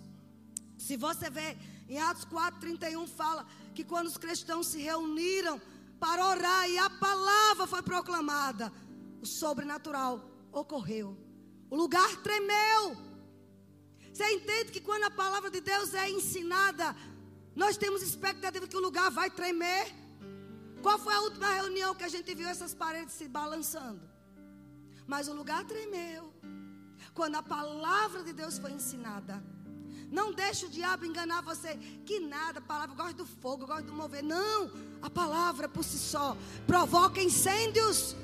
Se você vê em Atos 4,31, fala que quando os cristãos se reuniram para orar e a palavra foi proclamada, o sobrenatural ocorreu. O lugar tremeu. Você entende que quando a palavra de Deus é ensinada, nós temos expectativa que o lugar vai tremer? Qual foi a última reunião que a gente viu essas paredes se balançando? Mas o lugar tremeu. Quando a palavra de Deus foi ensinada. Não deixe o diabo enganar você. Que nada, a palavra gosta do fogo, gosta do mover. Não, a palavra por si só provoca incêndios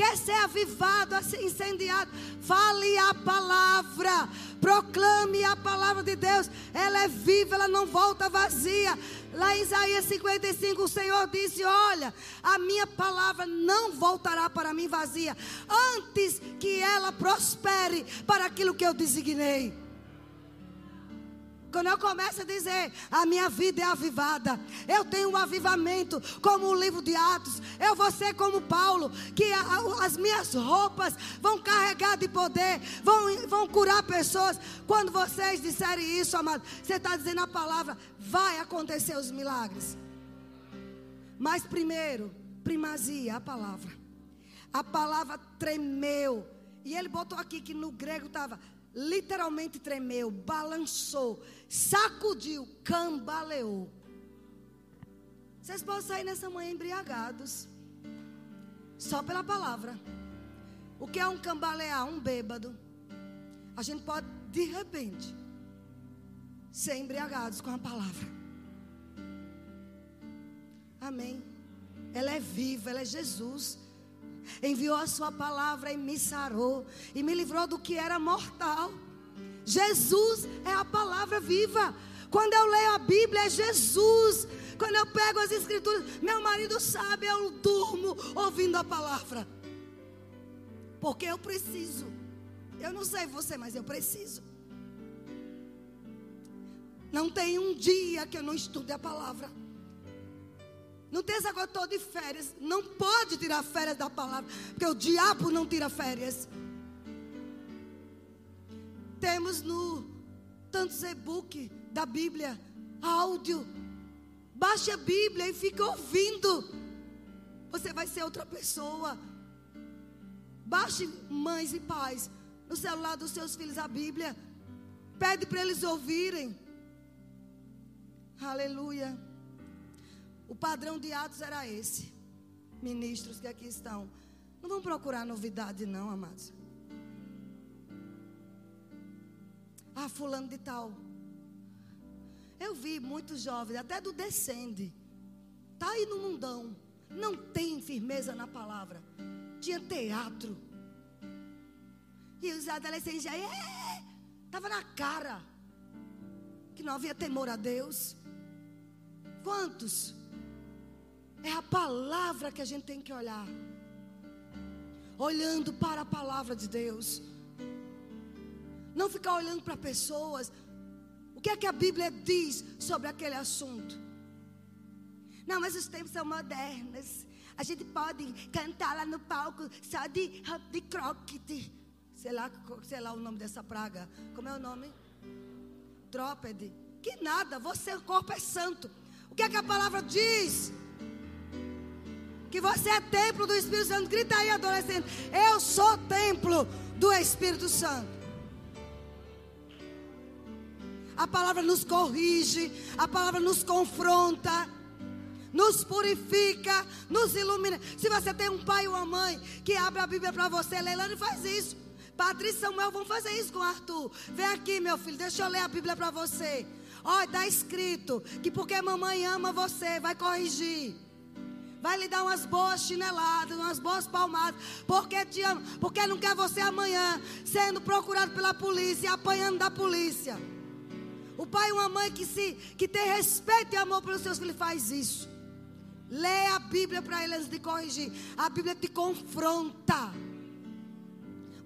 quer ser avivado, incendiado, fale a palavra, proclame a palavra de Deus. Ela é viva, ela não volta vazia. Lá em Isaías 55, o Senhor disse: Olha, a minha palavra não voltará para mim vazia, antes que ela prospere para aquilo que eu designei. Quando eu começo a dizer, a minha vida é avivada, eu tenho um avivamento, como o livro de Atos, eu vou ser como Paulo, que a, as minhas roupas vão carregar de poder, vão, vão curar pessoas. Quando vocês disserem isso, amado, você está dizendo a palavra, vai acontecer os milagres. Mas primeiro, primazia, a palavra. A palavra tremeu. E ele botou aqui que no grego estava literalmente tremeu, balançou, sacudiu, cambaleou. Vocês podem sair nessa manhã embriagados, só pela palavra. O que é um cambalear? Um bêbado. A gente pode, de repente, ser embriagados com a palavra. Amém. Ela é viva, ela é Jesus enviou a sua palavra e me sarou e me livrou do que era mortal. Jesus é a palavra viva. Quando eu leio a Bíblia, é Jesus. Quando eu pego as escrituras, meu marido sabe, eu durmo ouvindo a palavra. Porque eu preciso. Eu não sei você, mas eu preciso. Não tem um dia que eu não estude a palavra. Não tem essa coisa de férias. Não pode tirar férias da palavra. Porque o diabo não tira férias. Temos no tantos e-book da Bíblia, áudio. Baixe a Bíblia e fique ouvindo. Você vai ser outra pessoa. Baixe mães e pais no celular dos seus filhos a Bíblia. Pede para eles ouvirem. Aleluia. O padrão de Atos era esse. Ministros que aqui estão. Não vão procurar novidade, não, amados. Ah, fulano de tal. Eu vi muitos jovens, até do descende. Tá aí no mundão. Não tem firmeza na palavra. Tinha teatro. E os adolescentes já, é, tava na cara que não havia temor a Deus. Quantos? É a palavra que a gente tem que olhar. Olhando para a palavra de Deus. Não ficar olhando para pessoas. O que é que a Bíblia diz sobre aquele assunto? Não, mas os tempos são modernos. A gente pode cantar lá no palco só de, de croquete. Sei lá, sei lá o nome dessa praga. Como é o nome? Trópede. Que nada, você, o corpo é santo. O que é que a palavra diz? Que você é templo do Espírito Santo. Grita aí, adolescente. Eu sou templo do Espírito Santo. A palavra nos corrige, a palavra nos confronta, nos purifica, nos ilumina. Se você tem um pai ou uma mãe que abre a Bíblia para você, Leilane faz isso. Patrícia e Samuel vão fazer isso com Arthur. Vem aqui, meu filho, deixa eu ler a Bíblia para você. Olha, está escrito que porque mamãe ama você, vai corrigir. Vai lhe dar umas boas chineladas, umas boas palmadas, porque te ama, porque não quer você amanhã sendo procurado pela polícia apanhando da polícia. O pai e uma mãe que, se, que tem respeito e amor pelos seus filhos faz isso. Lê a Bíblia para eles de corrigir. A Bíblia te confronta.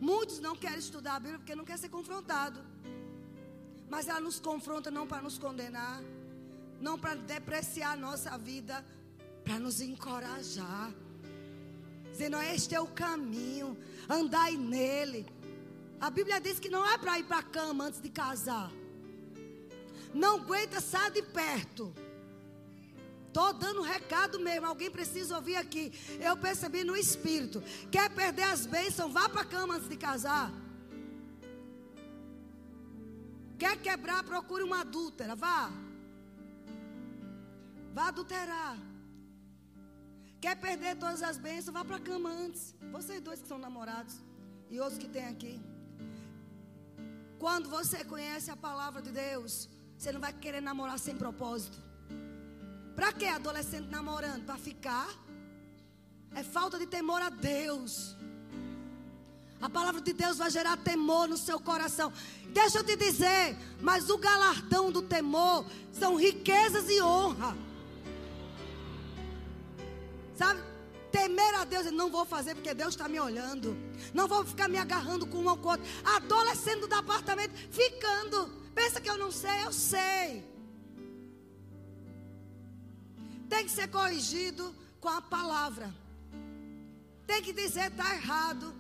Muitos não querem estudar a Bíblia porque não quer ser confrontado. Mas ela nos confronta não para nos condenar, não para depreciar a nossa vida, para nos encorajar. Dizendo, este é o caminho, andai nele. A Bíblia diz que não é para ir para a cama antes de casar. Não aguenta, sai de perto. Estou dando recado mesmo. Alguém precisa ouvir aqui. Eu percebi no espírito. Quer perder as bênçãos? Vá para a cama antes de casar. Quer quebrar? Procure uma adúltera. Vá. Vá adulterar. Quer perder todas as bênçãos? Vá para a cama antes. Vocês dois que são namorados. E outros que tem aqui. Quando você conhece a palavra de Deus, você não vai querer namorar sem propósito. Para que adolescente namorando? Para ficar? É falta de temor a Deus. A palavra de Deus vai gerar temor no seu coração. Deixa eu te dizer, mas o galardão do temor são riquezas e honra. Sabe? Temer a Deus, eu não vou fazer porque Deus está me olhando. Não vou ficar me agarrando com um ou com outro. Adolescente do apartamento, ficando. Pensa que eu não sei, eu sei. Tem que ser corrigido com a palavra. Tem que dizer está errado.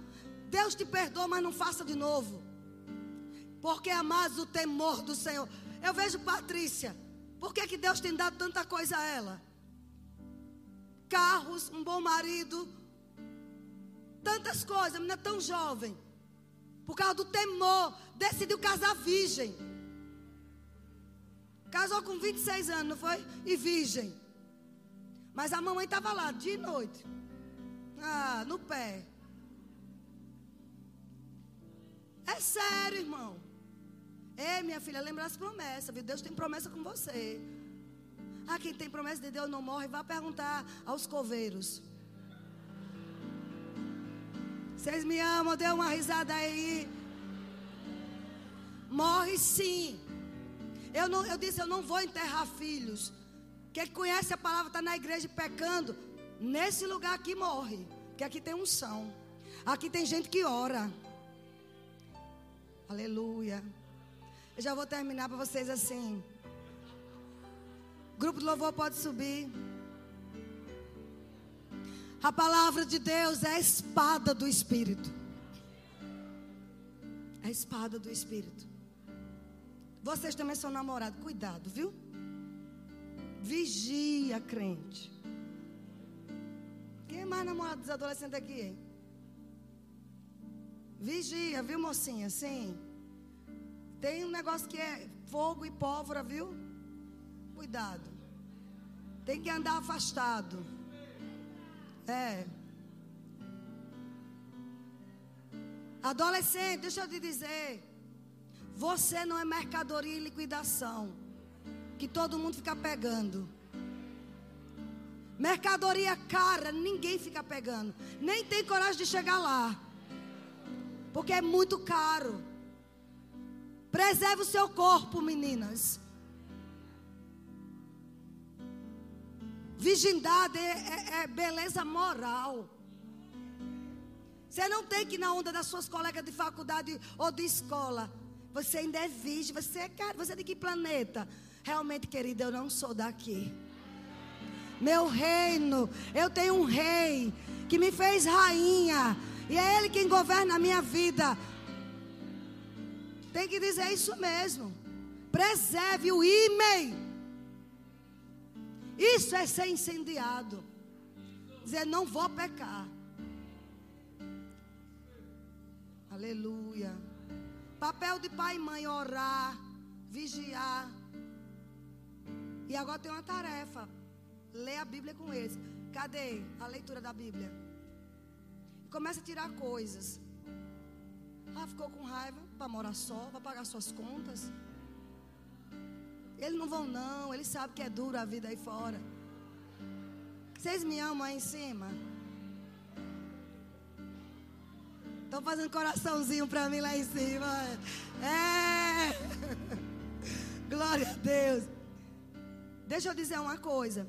Deus te perdoa, mas não faça de novo. Porque amados o temor do Senhor. Eu vejo Patrícia. Por que, que Deus tem dado tanta coisa a ela? Carros, um bom marido, tantas coisas, a menina tão jovem. Por causa do temor, decidiu casar virgem. Casou com 26 anos, não foi? E virgem. Mas a mamãe estava lá de noite. Ah, no pé. É sério, irmão. Ei, minha filha, lembra as promessas, viu? Deus tem promessa com você. Ah, quem tem promessa de Deus não morre. Vá perguntar aos coveiros. Vocês me amam? Dê uma risada aí. Morre sim. Eu, não, eu disse, eu não vou enterrar filhos. Quem conhece a palavra está na igreja pecando. Nesse lugar aqui morre. Porque aqui tem unção. Aqui tem gente que ora. Aleluia. Eu já vou terminar para vocês assim. Grupo de louvor pode subir. A palavra de Deus é a espada do Espírito. É a espada do Espírito. Vocês também são namorados. Cuidado, viu? Vigia, crente. Quem é mais namorado dos adolescentes aqui, hein? Vigia, viu, mocinha? Sim. Tem um negócio que é fogo e pólvora, viu? Cuidado. Tem que andar afastado. É. Adolescente, deixa eu te dizer. Você não é mercadoria em liquidação. Que todo mundo fica pegando. Mercadoria cara, ninguém fica pegando. Nem tem coragem de chegar lá. Porque é muito caro. Preserve o seu corpo, meninas. Virgindade é, é, é, beleza moral. Você não tem que ir na onda das suas colegas de faculdade ou de escola. Você ainda é virgem. Você é, você é de que planeta? Realmente, querida, eu não sou daqui. Meu reino, eu tenho um rei que me fez rainha. E é Ele quem governa a minha vida. Tem que dizer isso mesmo. Preserve o e-mail. Isso é ser incendiado. Dizer, não vou pecar. Aleluia. Papel de pai e mãe, orar, vigiar. E agora tem uma tarefa. Ler a Bíblia com eles. Cadê a leitura da Bíblia? Começa a tirar coisas. Ah, ficou com raiva para morar só, para pagar suas contas. Eles não vão não, eles sabem que é duro a vida aí fora. Vocês me amam aí em cima? Estão fazendo coraçãozinho para mim lá em cima. É. Glória a Deus. Deixa eu dizer uma coisa.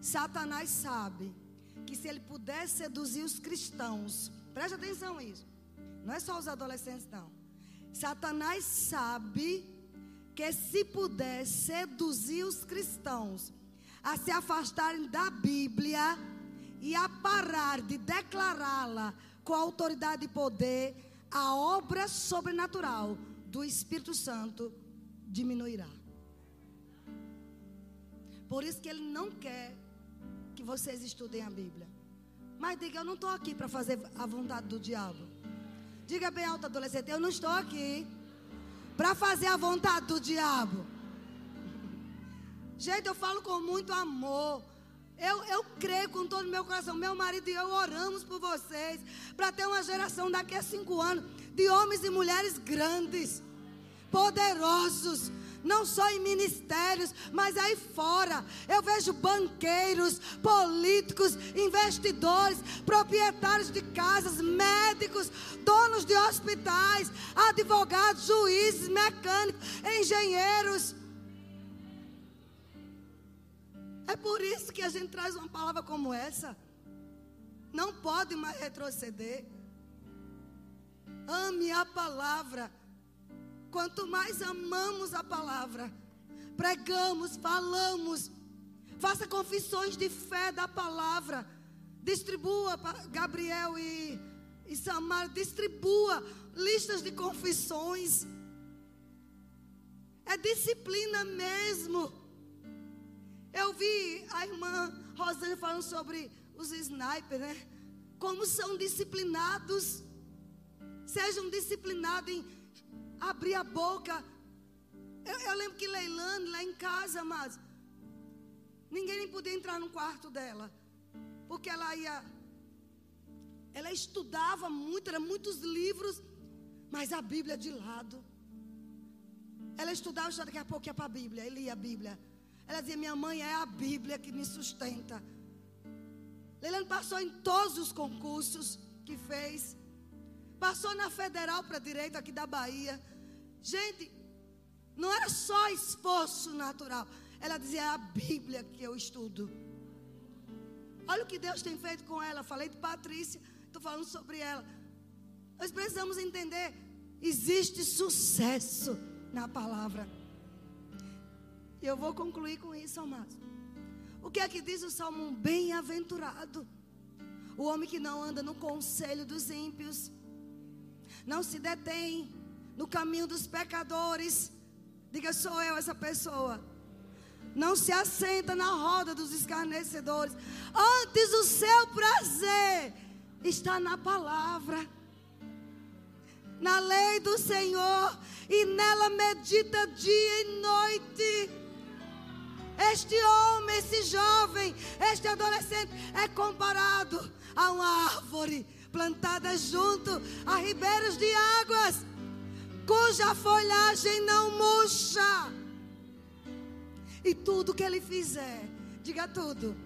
Satanás sabe que se ele puder seduzir os cristãos, preste atenção nisso. Não é só os adolescentes, não. Satanás sabe que se puder seduzir os cristãos a se afastarem da Bíblia e a parar de declará-la com autoridade e poder, a obra sobrenatural do Espírito Santo diminuirá. Por isso que ele não quer que vocês estudem a Bíblia. Mas diga, eu não estou aqui para fazer a vontade do diabo. Diga bem alto, adolescente, eu não estou aqui para fazer a vontade do diabo. Gente, eu falo com muito amor. Eu, eu creio com todo o meu coração. Meu marido e eu oramos por vocês. Para ter uma geração daqui a cinco anos de homens e mulheres grandes, poderosos, não só em ministérios, mas aí fora. Eu vejo banqueiros, políticos, investidores, proprietários de casas, médicos, donos de hospitais, advogados, juízes, mecânicos, engenheiros. É por isso que a gente traz uma palavra como essa. Não pode mais retroceder. Ame a palavra. Quanto mais amamos a palavra, pregamos, falamos, faça confissões de fé da palavra, distribua Gabriel e, e Samar, distribua listas de confissões. É disciplina mesmo. Eu vi a irmã Rosane falando sobre os snipers, né? Como são disciplinados. Sejam disciplinados em abrir a boca. Eu, eu lembro que Leilane, lá em casa, mas ninguém nem podia entrar no quarto dela. Porque ela ia. Ela estudava muito, eram muitos livros, mas a Bíblia de lado. Ela estudava, já daqui a pouco ia para a Bíblia, ele lia a Bíblia. Ela dizia: Minha mãe é a Bíblia que me sustenta. Leilane passou em todos os concursos que fez. Passou na federal para direito aqui da Bahia. Gente, não era só esforço natural. Ela dizia: é a Bíblia que eu estudo. Olha o que Deus tem feito com ela. Falei de Patrícia, estou falando sobre ela. Nós precisamos entender: existe sucesso na palavra. E eu vou concluir com isso, amados. O que é que diz o salmo? Bem-aventurado. O homem que não anda no conselho dos ímpios, não se detém no caminho dos pecadores. Diga, sou eu essa pessoa. Não se assenta na roda dos escarnecedores. Antes o seu prazer está na palavra, na lei do Senhor, e nela medita dia e noite. Este homem, esse jovem, este adolescente é comparado a uma árvore plantada junto a ribeiros de águas, cuja folhagem não murcha. E tudo que ele fizer, diga tudo,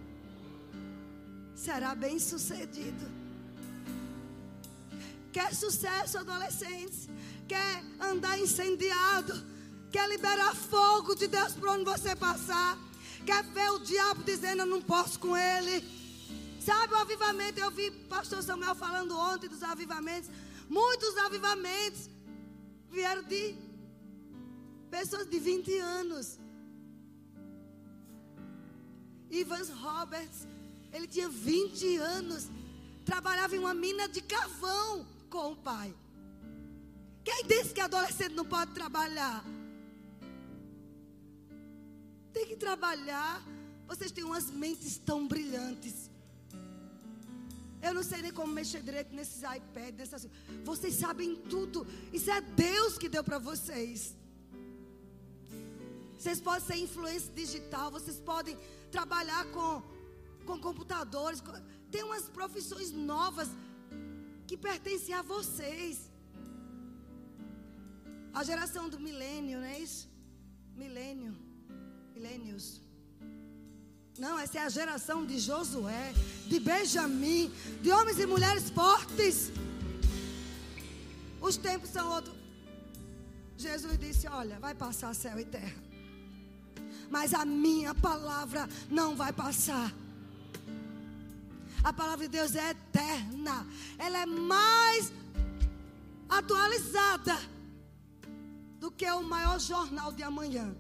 será bem sucedido. Quer sucesso, adolescentes? Quer andar incendiado? Quer liberar fogo de Deus para onde você passar? Quer ver o diabo dizendo eu não posso com ele? Sabe o avivamento? Eu vi pastor Samuel falando ontem dos avivamentos. Muitos avivamentos vieram de pessoas de 20 anos. Ivans Roberts, ele tinha 20 anos, trabalhava em uma mina de carvão com o pai. Quem disse que adolescente não pode trabalhar? Tem que trabalhar. Vocês têm umas mentes tão brilhantes. Eu não sei nem como mexer direito nesses iPads, nessas... Vocês sabem tudo. Isso é Deus que deu para vocês. Vocês podem ser influência digital, vocês podem trabalhar com, com computadores. Tem umas profissões novas que pertencem a vocês. A geração do milênio, não é isso? Milênio. Milênios. Não, essa é a geração de Josué, de Benjamim, de homens e mulheres fortes. Os tempos são outros. Jesus disse: Olha, vai passar céu e terra, mas a minha palavra não vai passar. A palavra de Deus é eterna, ela é mais atualizada do que o maior jornal de amanhã.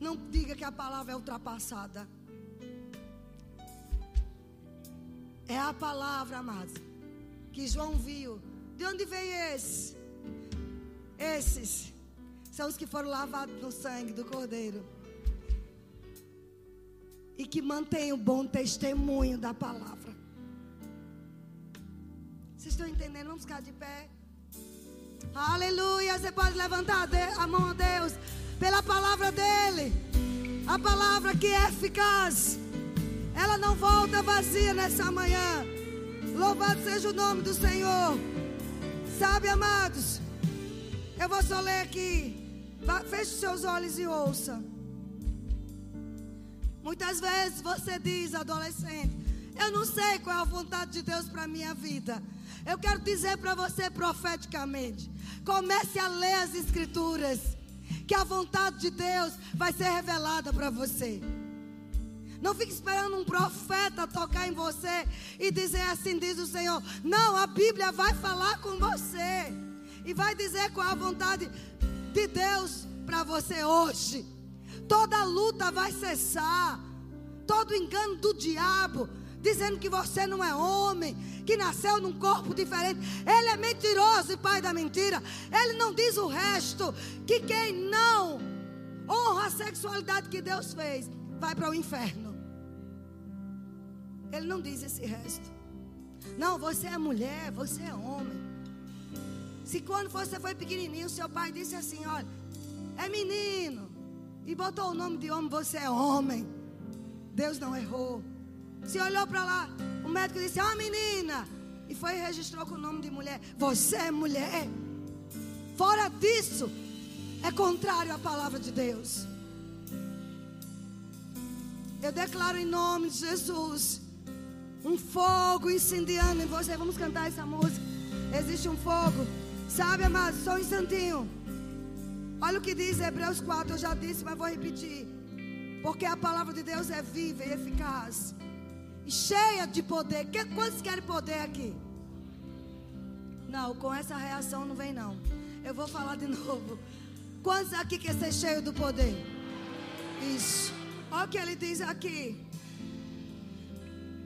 Não diga que a palavra é ultrapassada. É a palavra, amados, que João viu. De onde vem esse? Esses são os que foram lavados no sangue do Cordeiro. E que mantêm o bom testemunho da palavra. Vocês estão entendendo? Vamos ficar de pé. Aleluia. Você pode levantar a mão a Deus pela palavra dele. A palavra que é eficaz. Ela não volta vazia nessa manhã. Louvado seja o nome do Senhor. Sabe, amados, eu vou só ler aqui. Feche seus olhos e ouça. Muitas vezes você diz, adolescente, eu não sei qual é a vontade de Deus para a minha vida. Eu quero dizer para você profeticamente: comece a ler as Escrituras que a vontade de Deus vai ser revelada para você. Não fique esperando um profeta tocar em você e dizer assim diz o Senhor. Não, a Bíblia vai falar com você e vai dizer qual a vontade de Deus para você hoje. Toda luta vai cessar. Todo engano do diabo dizendo que você não é homem, que nasceu num corpo diferente. Ele é mentiroso e pai da mentira. Ele não diz o resto. Que quem não honra a sexualidade que Deus fez, vai para o inferno. Ele não diz esse resto. Não, você é mulher, você é homem. Se quando você foi pequenininho, seu pai disse assim: olha, é menino. E botou o nome de homem, você é homem. Deus não errou. Se olhou para lá, o médico disse: uma menina. E foi e registrou com o nome de mulher. Você é mulher. Fora disso, é contrário à palavra de Deus. Eu declaro em nome de Jesus um fogo incendiando em você. Vamos cantar essa música. Existe um fogo. Sabe, amados, só um instantinho. Olha o que diz Hebreus 4, eu já disse, mas vou repetir. Porque a palavra de Deus é viva e eficaz cheia de poder. Quantos querem poder aqui? Não, com essa reação não vem não. Eu vou falar de novo. Quantos aqui quer ser cheio do poder? Isso. Olha o que ele diz aqui.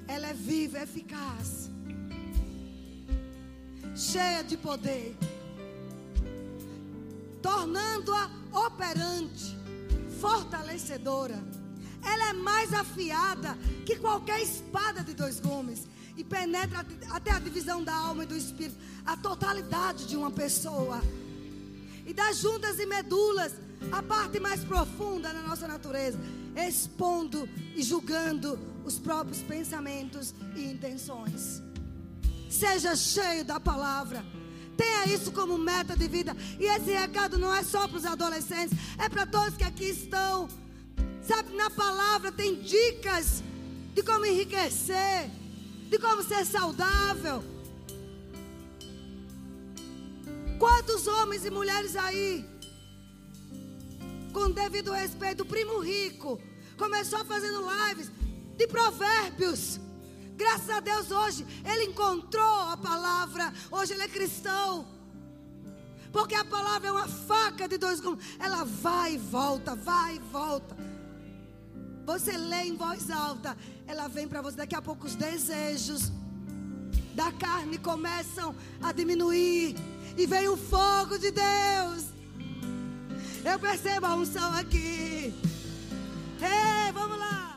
Ela é viva, eficaz. Cheia de poder. Tornando-a operante, fortalecedora. Ela é mais afiada que qualquer espada de dois gumes e penetra até a divisão da alma e do espírito, a totalidade de uma pessoa. E das juntas e medulas, a parte mais profunda da nossa natureza, expondo e julgando os próprios pensamentos e intenções. Seja cheio da palavra. Tenha isso como meta de vida. E esse recado não é só para os adolescentes, é para todos que aqui estão. Sabe, na palavra tem dicas de como enriquecer, de como ser saudável. Quantos homens e mulheres aí, com devido respeito, o primo rico começou fazendo lives de provérbios. Graças a Deus hoje ele encontrou a palavra. Hoje ele é cristão. Porque a palavra é uma faca de dois gumes. Ela vai e volta, vai e volta. Você lê em voz alta, ela vem para você. Daqui a pouco os desejos da carne começam a diminuir. E vem o fogo de Deus. Eu percebo a unção aqui. Ei, vamos lá.